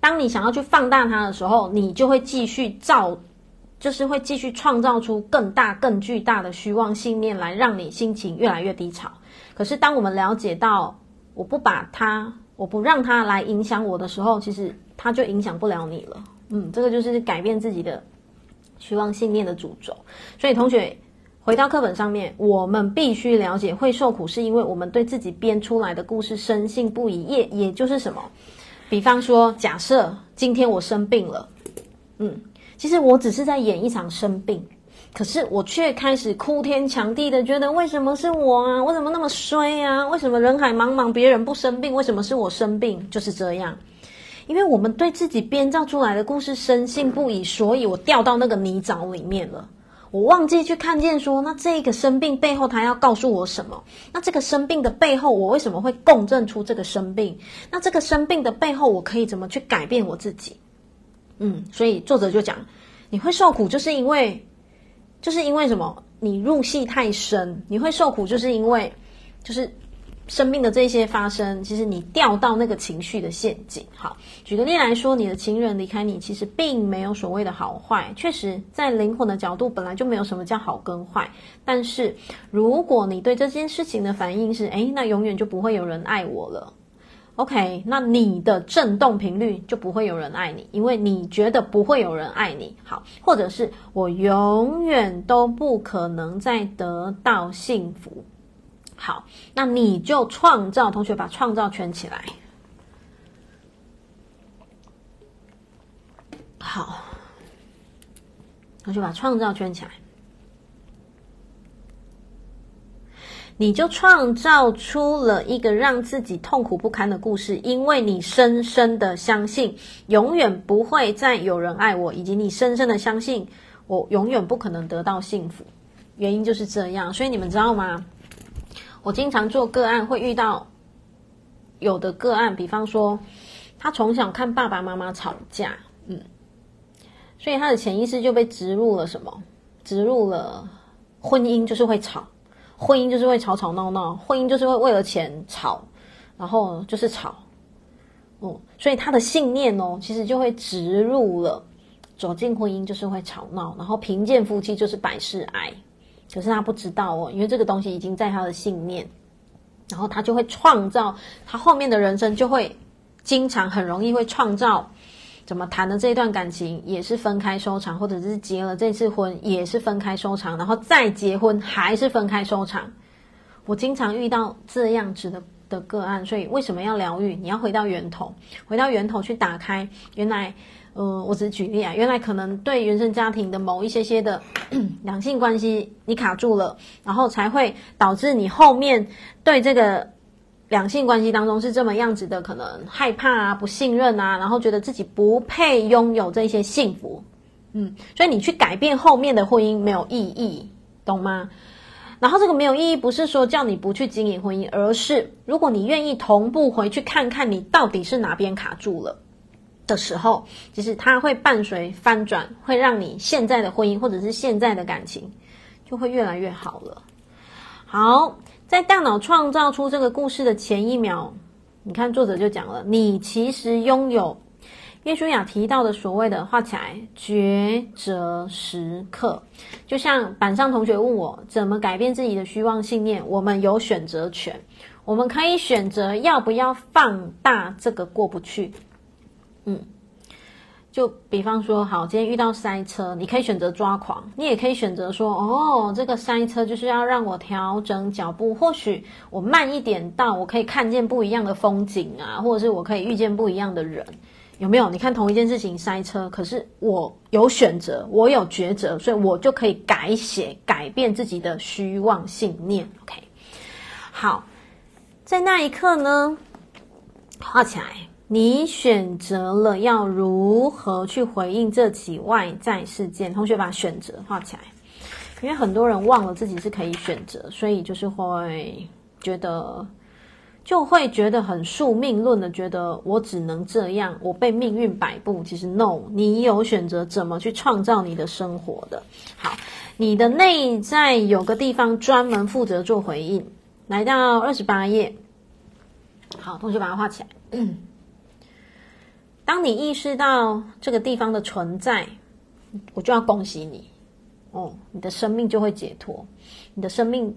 当你想要去放大它的时候，你就会继续造。就是会继续创造出更大、更巨大的虚妄信念来，让你心情越来越低潮。可是，当我们了解到我不把它，我不让它来影响我的时候，其实它就影响不了你了。嗯，这个就是改变自己的虚妄信念的主轴。所以，同学回到课本上面，我们必须了解，会受苦是因为我们对自己编出来的故事深信不疑。也也就是什么？比方说，假设今天我生病了，嗯。其实我只是在演一场生病，可是我却开始哭天抢地的觉得，为什么是我啊？我怎么那么衰啊？为什么人海茫茫别人不生病，为什么是我生病？就是这样，因为我们对自己编造出来的故事深信不疑，所以我掉到那个泥沼里面了。我忘记去看见说，那这个生病背后他要告诉我什么？那这个生病的背后，我为什么会共振出这个生病？那这个生病的背后，我可以怎么去改变我自己？嗯，所以作者就讲，你会受苦，就是因为，就是因为什么？你入戏太深，你会受苦，就是因为，就是生命的这些发生，其实你掉到那个情绪的陷阱。好，举个例来说，你的情人离开你，其实并没有所谓的好坏，确实在灵魂的角度本来就没有什么叫好跟坏。但是如果你对这件事情的反应是，诶，那永远就不会有人爱我了。OK，那你的振动频率就不会有人爱你，因为你觉得不会有人爱你。好，或者是我永远都不可能再得到幸福。好，那你就创造，同学把创造圈起来。好，同学把创造圈起来。你就创造出了一个让自己痛苦不堪的故事，因为你深深的相信永远不会再有人爱我，以及你深深的相信我永远不可能得到幸福。原因就是这样，所以你们知道吗？我经常做个案会遇到有的个案，比方说他从小看爸爸妈妈吵架，嗯，所以他的潜意识就被植入了什么？植入了婚姻就是会吵。婚姻就是会吵吵闹闹，婚姻就是会为了钱吵，然后就是吵，哦，所以他的信念哦，其实就会植入了，走进婚姻就是会吵闹，然后贫贱夫妻就是百事哀，可是他不知道哦，因为这个东西已经在他的信念，然后他就会创造，他后面的人生就会经常很容易会创造。怎么谈的这一段感情也是分开收场，或者是结了这次婚也是分开收场，然后再结婚还是分开收场。我经常遇到这样子的的个案，所以为什么要疗愈？你要回到源头，回到源头去打开。原来，呃，我只举例啊，原来可能对原生家庭的某一些些的 两性关系你卡住了，然后才会导致你后面对这个。两性关系当中是这么样子的，可能害怕啊、不信任啊，然后觉得自己不配拥有这些幸福，嗯，所以你去改变后面的婚姻没有意义，懂吗？然后这个没有意义不是说叫你不去经营婚姻，而是如果你愿意同步回去看看你到底是哪边卡住了的时候，其实它会伴随翻转，会让你现在的婚姻或者是现在的感情就会越来越好了。好。在大脑创造出这个故事的前一秒，你看作者就讲了，你其实拥有约书亚提到的所谓的画起来抉择时刻。就像板上同学问我怎么改变自己的虚妄信念，我们有选择权，我们可以选择要不要放大这个过不去。嗯，就比方说，好，今天遇到塞车，你可以选择抓狂，你也可以选择说，哦，这个塞车就是要让我调整脚步，或许我慢一点到，我可以看见不一样的风景啊，或者是我可以遇见不一样的人，有没有？你看同一件事情塞车，可是我有选择，我有抉择，所以我就可以改写、改变自己的虚妄信念。OK，好，在那一刻呢，画起来。你选择了要如何去回应这起外在事件？同学把选择画起来，因为很多人忘了自己是可以选择，所以就是会觉得，就会觉得很宿命论的，觉得我只能这样，我被命运摆布。其实 no，你有选择怎么去创造你的生活的。好，你的内在有个地方专门负责做回应。来到二十八页，好，同学把它画起来。当你意识到这个地方的存在，我就要恭喜你哦，你的生命就会解脱。你的生命，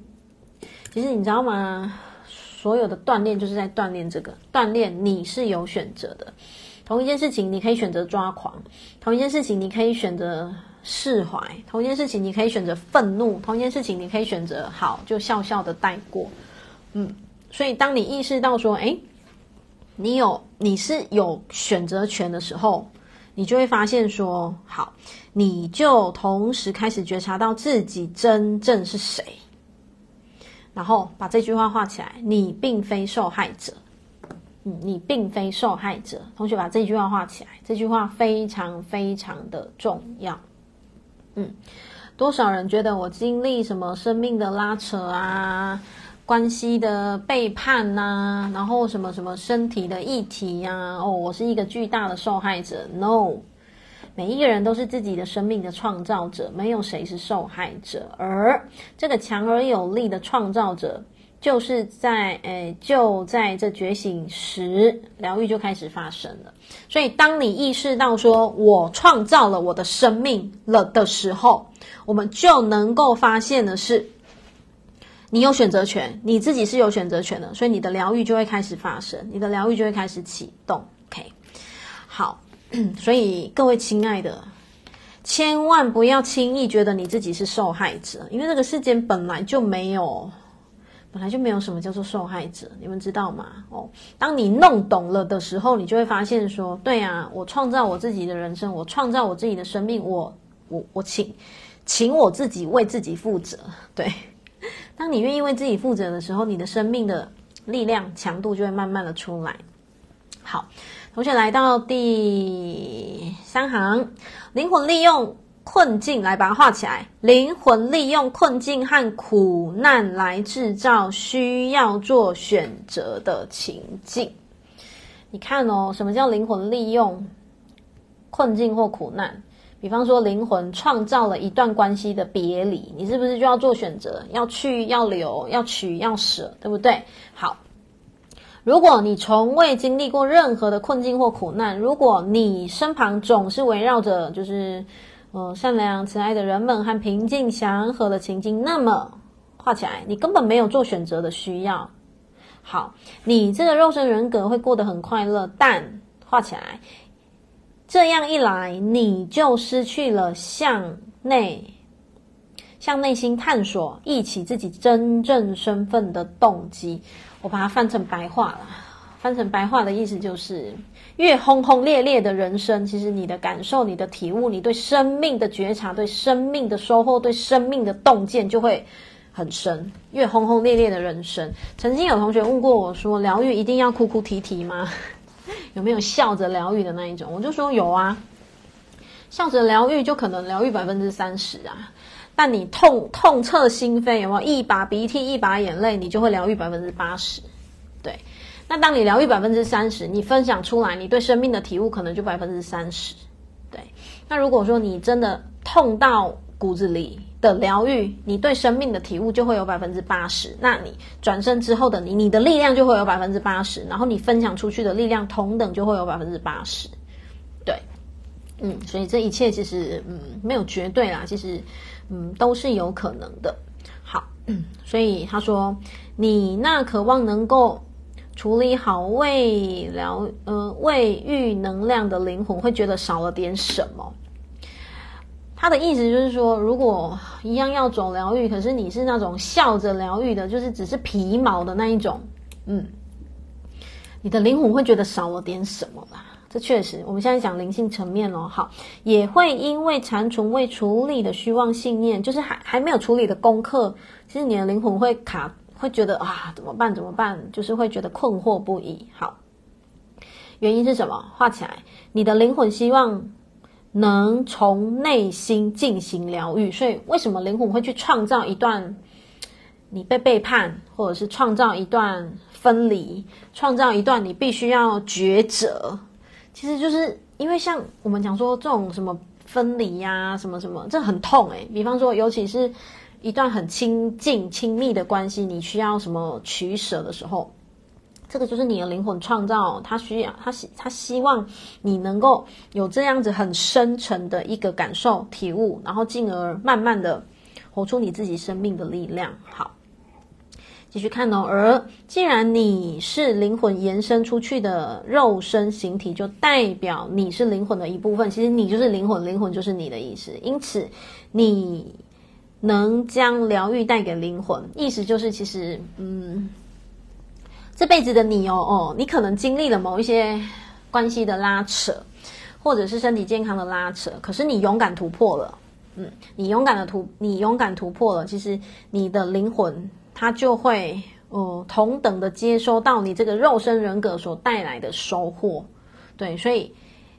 其实你知道吗？所有的锻炼就是在锻炼这个，锻炼你是有选择的。同一件事情，你可以选择抓狂；同一件事情，你可以选择释怀；同一件事情，你可以选择愤怒；同一件事情，你可以选择好，就笑笑的带过。嗯，所以当你意识到说，诶你有，你是有选择权的时候，你就会发现说，好，你就同时开始觉察到自己真正是谁，然后把这句话画起来，你并非受害者，你并非受害者。同学把这句话画起来，这句话非常非常的重要，嗯，多少人觉得我经历什么生命的拉扯啊？关系的背叛呐、然后什么什么身体的议题呀、哦，我是一个巨大的受害者。No，每一个人都是自己的生命的创造者，没有谁是受害者。而这个强而有力的创造者，就是在诶，就在这觉醒时，疗愈就开始发生了。所以，当你意识到说我创造了我的生命了的时候，我们就能够发现的是。你有选择权，你自己是有选择权的，所以你的疗愈就会开始发生，你的疗愈就会开始启动。OK，好，所以各位亲爱的，千万不要轻易觉得你自己是受害者，因为这个世间本来就没有，本来就没有什么叫做受害者，你们知道吗？哦，当你弄懂了的时候，你就会发现说，对啊，我创造我自己的人生，我创造我自己的生命，我我我请请我自己为自己负责，对。当你愿意为自己负责的时候，你的生命的力量强度就会慢慢的出来。好，同学来到第三行，灵魂利用困境来把它画起来。灵魂利用困境和苦难来制造需要做选择的情境。你看哦，什么叫灵魂利用困境或苦难？比方说，灵魂创造了一段关系的别离，你是不是就要做选择？要去，要留，要取，要舍，对不对？好，如果你从未经历过任何的困境或苦难，如果你身旁总是围绕着就是呃善良慈爱的人们和平静祥和的情境，那么画起来，你根本没有做选择的需要。好，你这个肉身人格会过得很快乐，但画起来。这样一来，你就失去了向内、向内心探索、忆起自己真正身份的动机。我把它翻成白话了，翻成白话的意思就是：越轰轰烈烈的人生，其实你的感受、你的体悟、你对生命的觉察、对生命的收获、对生命的洞见就会很深。越轰轰烈烈的人生，曾经有同学问过我说：“疗愈一定要哭哭啼啼吗？” 有没有笑着疗愈的那一种？我就说有啊，笑着疗愈就可能疗愈百分之三十啊。但你痛痛彻心扉，有没有一把鼻涕一把眼泪，你就会疗愈百分之八十。对，那当你疗愈百分之三十，你分享出来，你对生命的体悟可能就百分之三十。对，那如果说你真的痛到骨子里。的疗愈，你对生命的体悟就会有百分之八十。那你转身之后的你，你的力量就会有百分之八十。然后你分享出去的力量同等就会有百分之八十。对，嗯，所以这一切其实嗯没有绝对啦，其实嗯都是有可能的。好，所以他说，你那渴望能够处理好未疗呃未愈能量的灵魂会觉得少了点什么。他的意思就是说，如果一样要走疗愈，可是你是那种笑着疗愈的，就是只是皮毛的那一种，嗯，你的灵魂会觉得少了点什么吧？这确实，我们现在讲灵性层面哦，好，也会因为残存未处理的虚妄信念，就是还还没有处理的功课，其实你的灵魂会卡，会觉得啊，怎么办？怎么办？就是会觉得困惑不已。好，原因是什么？画起来，你的灵魂希望。能从内心进行疗愈，所以为什么灵魂会去创造一段你被背叛，或者是创造一段分离，创造一段你必须要抉择？其实就是因为像我们讲说这种什么分离呀、什么什么，这很痛诶、比方说，尤其是一段很亲近、亲密的关系，你需要什么取舍的时候。这个就是你的灵魂创造，他需要，他希，他希望你能够有这样子很深沉的一个感受、体悟，然后进而慢慢的活出你自己生命的力量。好，继续看哦。而既然你是灵魂延伸出去的肉身形体，就代表你是灵魂的一部分。其实你就是灵魂，灵魂就是你的意思。因此，你能将疗愈带给灵魂，意思就是其实，嗯。这辈子的你哦哦，你可能经历了某一些关系的拉扯，或者是身体健康的拉扯，可是你勇敢突破了，嗯，你勇敢的突，你勇敢突破了，其实你的灵魂它就会哦、同等的接收到你这个肉身人格所带来的收获，对，所以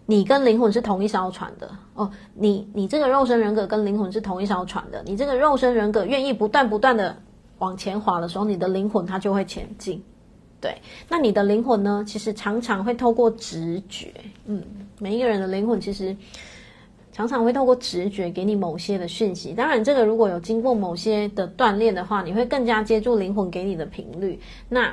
你跟灵魂是同一艘船的。哦，你你这个肉身人格跟灵魂是同一艘船的，你这个肉身人格愿意不断不断的往前滑的时候，你的灵魂它就会前进。对，那你的灵魂呢？其实常常会透过直觉，嗯，每一个人的灵魂其实常常会透过直觉给你某些的讯息。当然，这个如果有经过某些的锻炼的话，你会更加接住灵魂给你的频率。那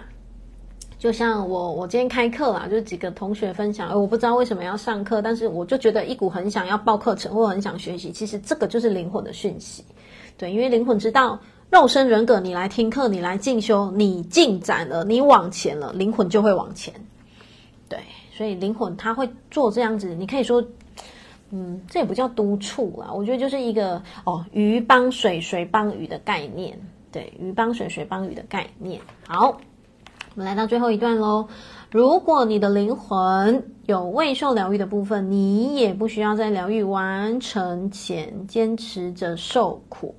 就像我，我今天开课啦，就几个同学分享，我不知道为什么要上课，但是我就觉得一股很想要报课程或很想学习。其实这个就是灵魂的讯息，对，因为灵魂知道。肉身人格，你来听课，你来进修，你进展了，你往前了，灵魂就会往前。对，所以灵魂他会做这样子，你可以说，嗯，这也不叫督促啦，我觉得就是一个哦，鱼帮水，水帮鱼的概念。对，鱼帮水，水帮鱼的概念。好，我们来到最后一段喽。如果你的灵魂有未受疗愈的部分，你也不需要在疗愈完成前坚持着受苦。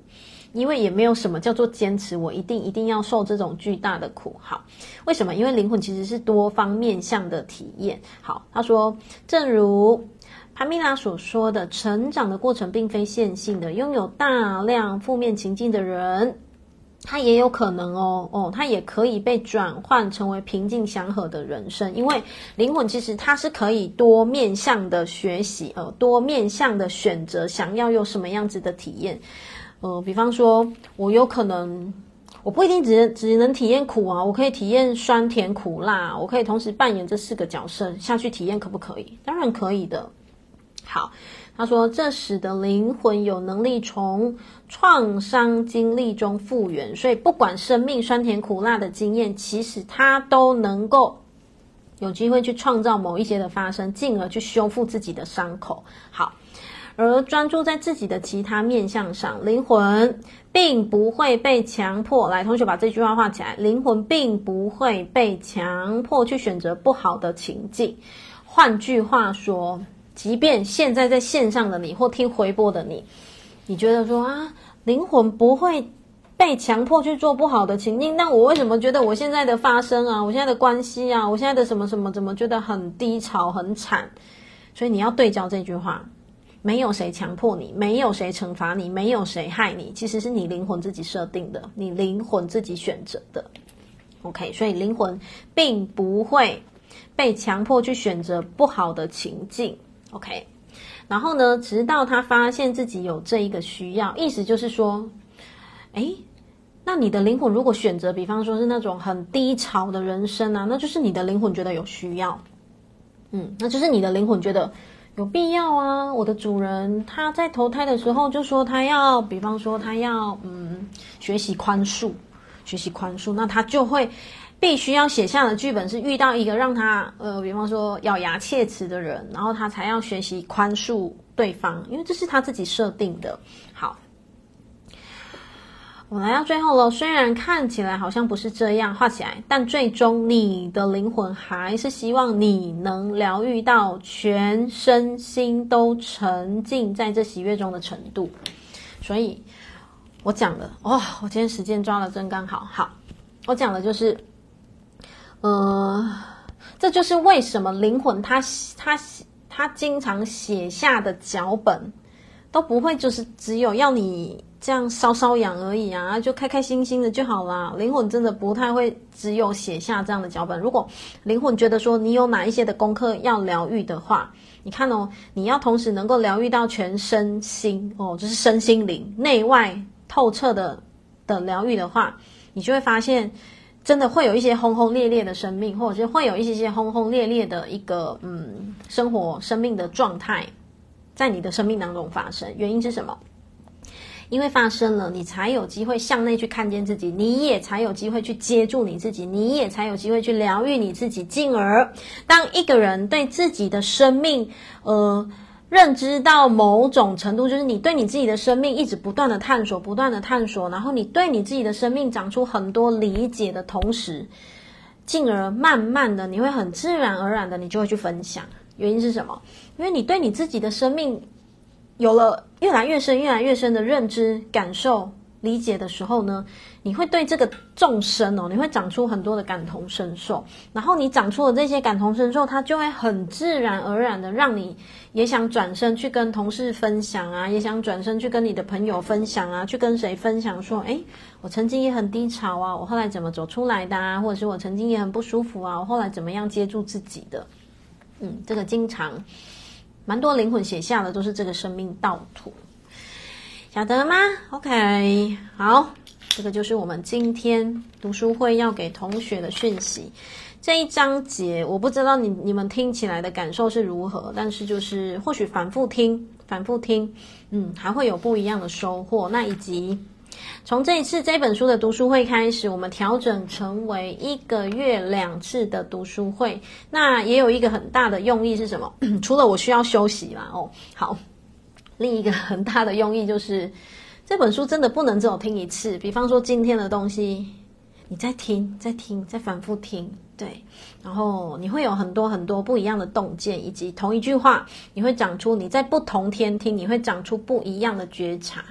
因为也没有什么叫做坚持，我一定一定要受这种巨大的苦。好，为什么？因为灵魂其实是多方面向的体验。好，他说，正如帕米拉所说的，成长的过程并非线性的。拥有大量负面情境的人，他也有可能哦哦，他也可以被转换成为平静祥和的人生。因为灵魂其实它是可以多面向的学习，呃，多面向的选择，想要有什么样子的体验。呃，比方说，我有可能，我不一定只只能体验苦啊，我可以体验酸甜苦辣，我可以同时扮演这四个角色下去体验，可不可以？当然可以的。好，他说，这使得灵魂有能力从创伤经历中复原，所以不管生命酸甜苦辣的经验，其实它都能够有机会去创造某一些的发生，进而去修复自己的伤口。好。而专注在自己的其他面向上，灵魂并不会被强迫。来，同学把这句话画起来：灵魂并不会被强迫去选择不好的情境。换句话说，即便现在在线上的你或听回播的你，你觉得说啊，灵魂不会被强迫去做不好的情境，那我为什么觉得我现在的发生啊，我现在的关系啊，我现在的什么什么，怎么觉得很低潮、很惨？所以你要对焦这句话。没有谁强迫你，没有谁惩罚你，没有谁害你，其实是你灵魂自己设定的，你灵魂自己选择的。OK，所以灵魂并不会被强迫去选择不好的情境。OK，然后呢，直到他发现自己有这一个需要，意思就是说，诶，那你的灵魂如果选择，比方说是那种很低潮的人生啊，那就是你的灵魂觉得有需要，嗯，那就是你的灵魂觉得。有必要啊！我的主人他在投胎的时候就说他要，比方说他要嗯学习宽恕，学习宽恕，那他就会必须要写下的剧本是遇到一个让他呃，比方说咬牙切齿的人，然后他才要学习宽恕对方，因为这是他自己设定的。我来到最后了，虽然看起来好像不是这样画起来，但最终你的灵魂还是希望你能疗愈到全身心都沉浸在这喜悦中的程度。所以，我讲的哦，我今天时间抓的真刚好。好，我讲的就是，呃，这就是为什么灵魂他他他经常写下的脚本都不会就是只有要你。这样烧烧痒而已啊，就开开心心的就好啦。灵魂真的不太会只有写下这样的脚本。如果灵魂觉得说你有哪一些的功课要疗愈的话，你看哦，你要同时能够疗愈到全身心哦，就是身心灵内外透彻的的疗愈的话，你就会发现，真的会有一些轰轰烈烈的生命，或者是会有一些些轰轰烈烈的一个嗯生活生命的状态，在你的生命当中发生。原因是什么？因为发生了，你才有机会向内去看见自己，你也才有机会去接住你自己，你也才有机会去疗愈你自己。进而，当一个人对自己的生命，呃，认知到某种程度，就是你对你自己的生命一直不断的探索，不断的探索，然后你对你自己的生命长出很多理解的同时，进而慢慢的，你会很自然而然的，你就会去分享。原因是什么？因为你对你自己的生命。有了越来越深、越来越深的认知、感受、理解的时候呢，你会对这个众生哦，你会长出很多的感同身受。然后你长出了这些感同身受，它就会很自然而然的让你也想转身去跟同事分享啊，也想转身去跟你的朋友分享啊，去跟谁分享说，诶，我曾经也很低潮啊，我后来怎么走出来的啊？或者是我曾经也很不舒服啊，我后来怎么样接住自己的？嗯，这个经常。蛮多灵魂写下的都是这个生命道图，晓得了吗？OK，好，这个就是我们今天读书会要给同学的讯息。这一章节我不知道你你们听起来的感受是如何，但是就是或许反复听，反复听，嗯，还会有不一样的收获。那以及。从这一次这本书的读书会开始，我们调整成为一个月两次的读书会。那也有一个很大的用意是什么？除了我需要休息嘛，哦，好。另一个很大的用意就是，这本书真的不能只有听一次。比方说今天的东西，你再听、再听、再反复听，对。然后你会有很多很多不一样的洞见，以及同一句话，你会长出你在不同天听，你会长出不一样的觉察。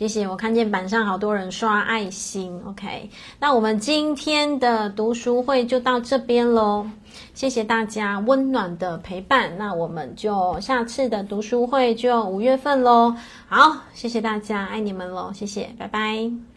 谢谢，我看见板上好多人刷爱心，OK。那我们今天的读书会就到这边喽，谢谢大家温暖的陪伴。那我们就下次的读书会就五月份喽。好，谢谢大家，爱你们喽，谢谢，拜拜。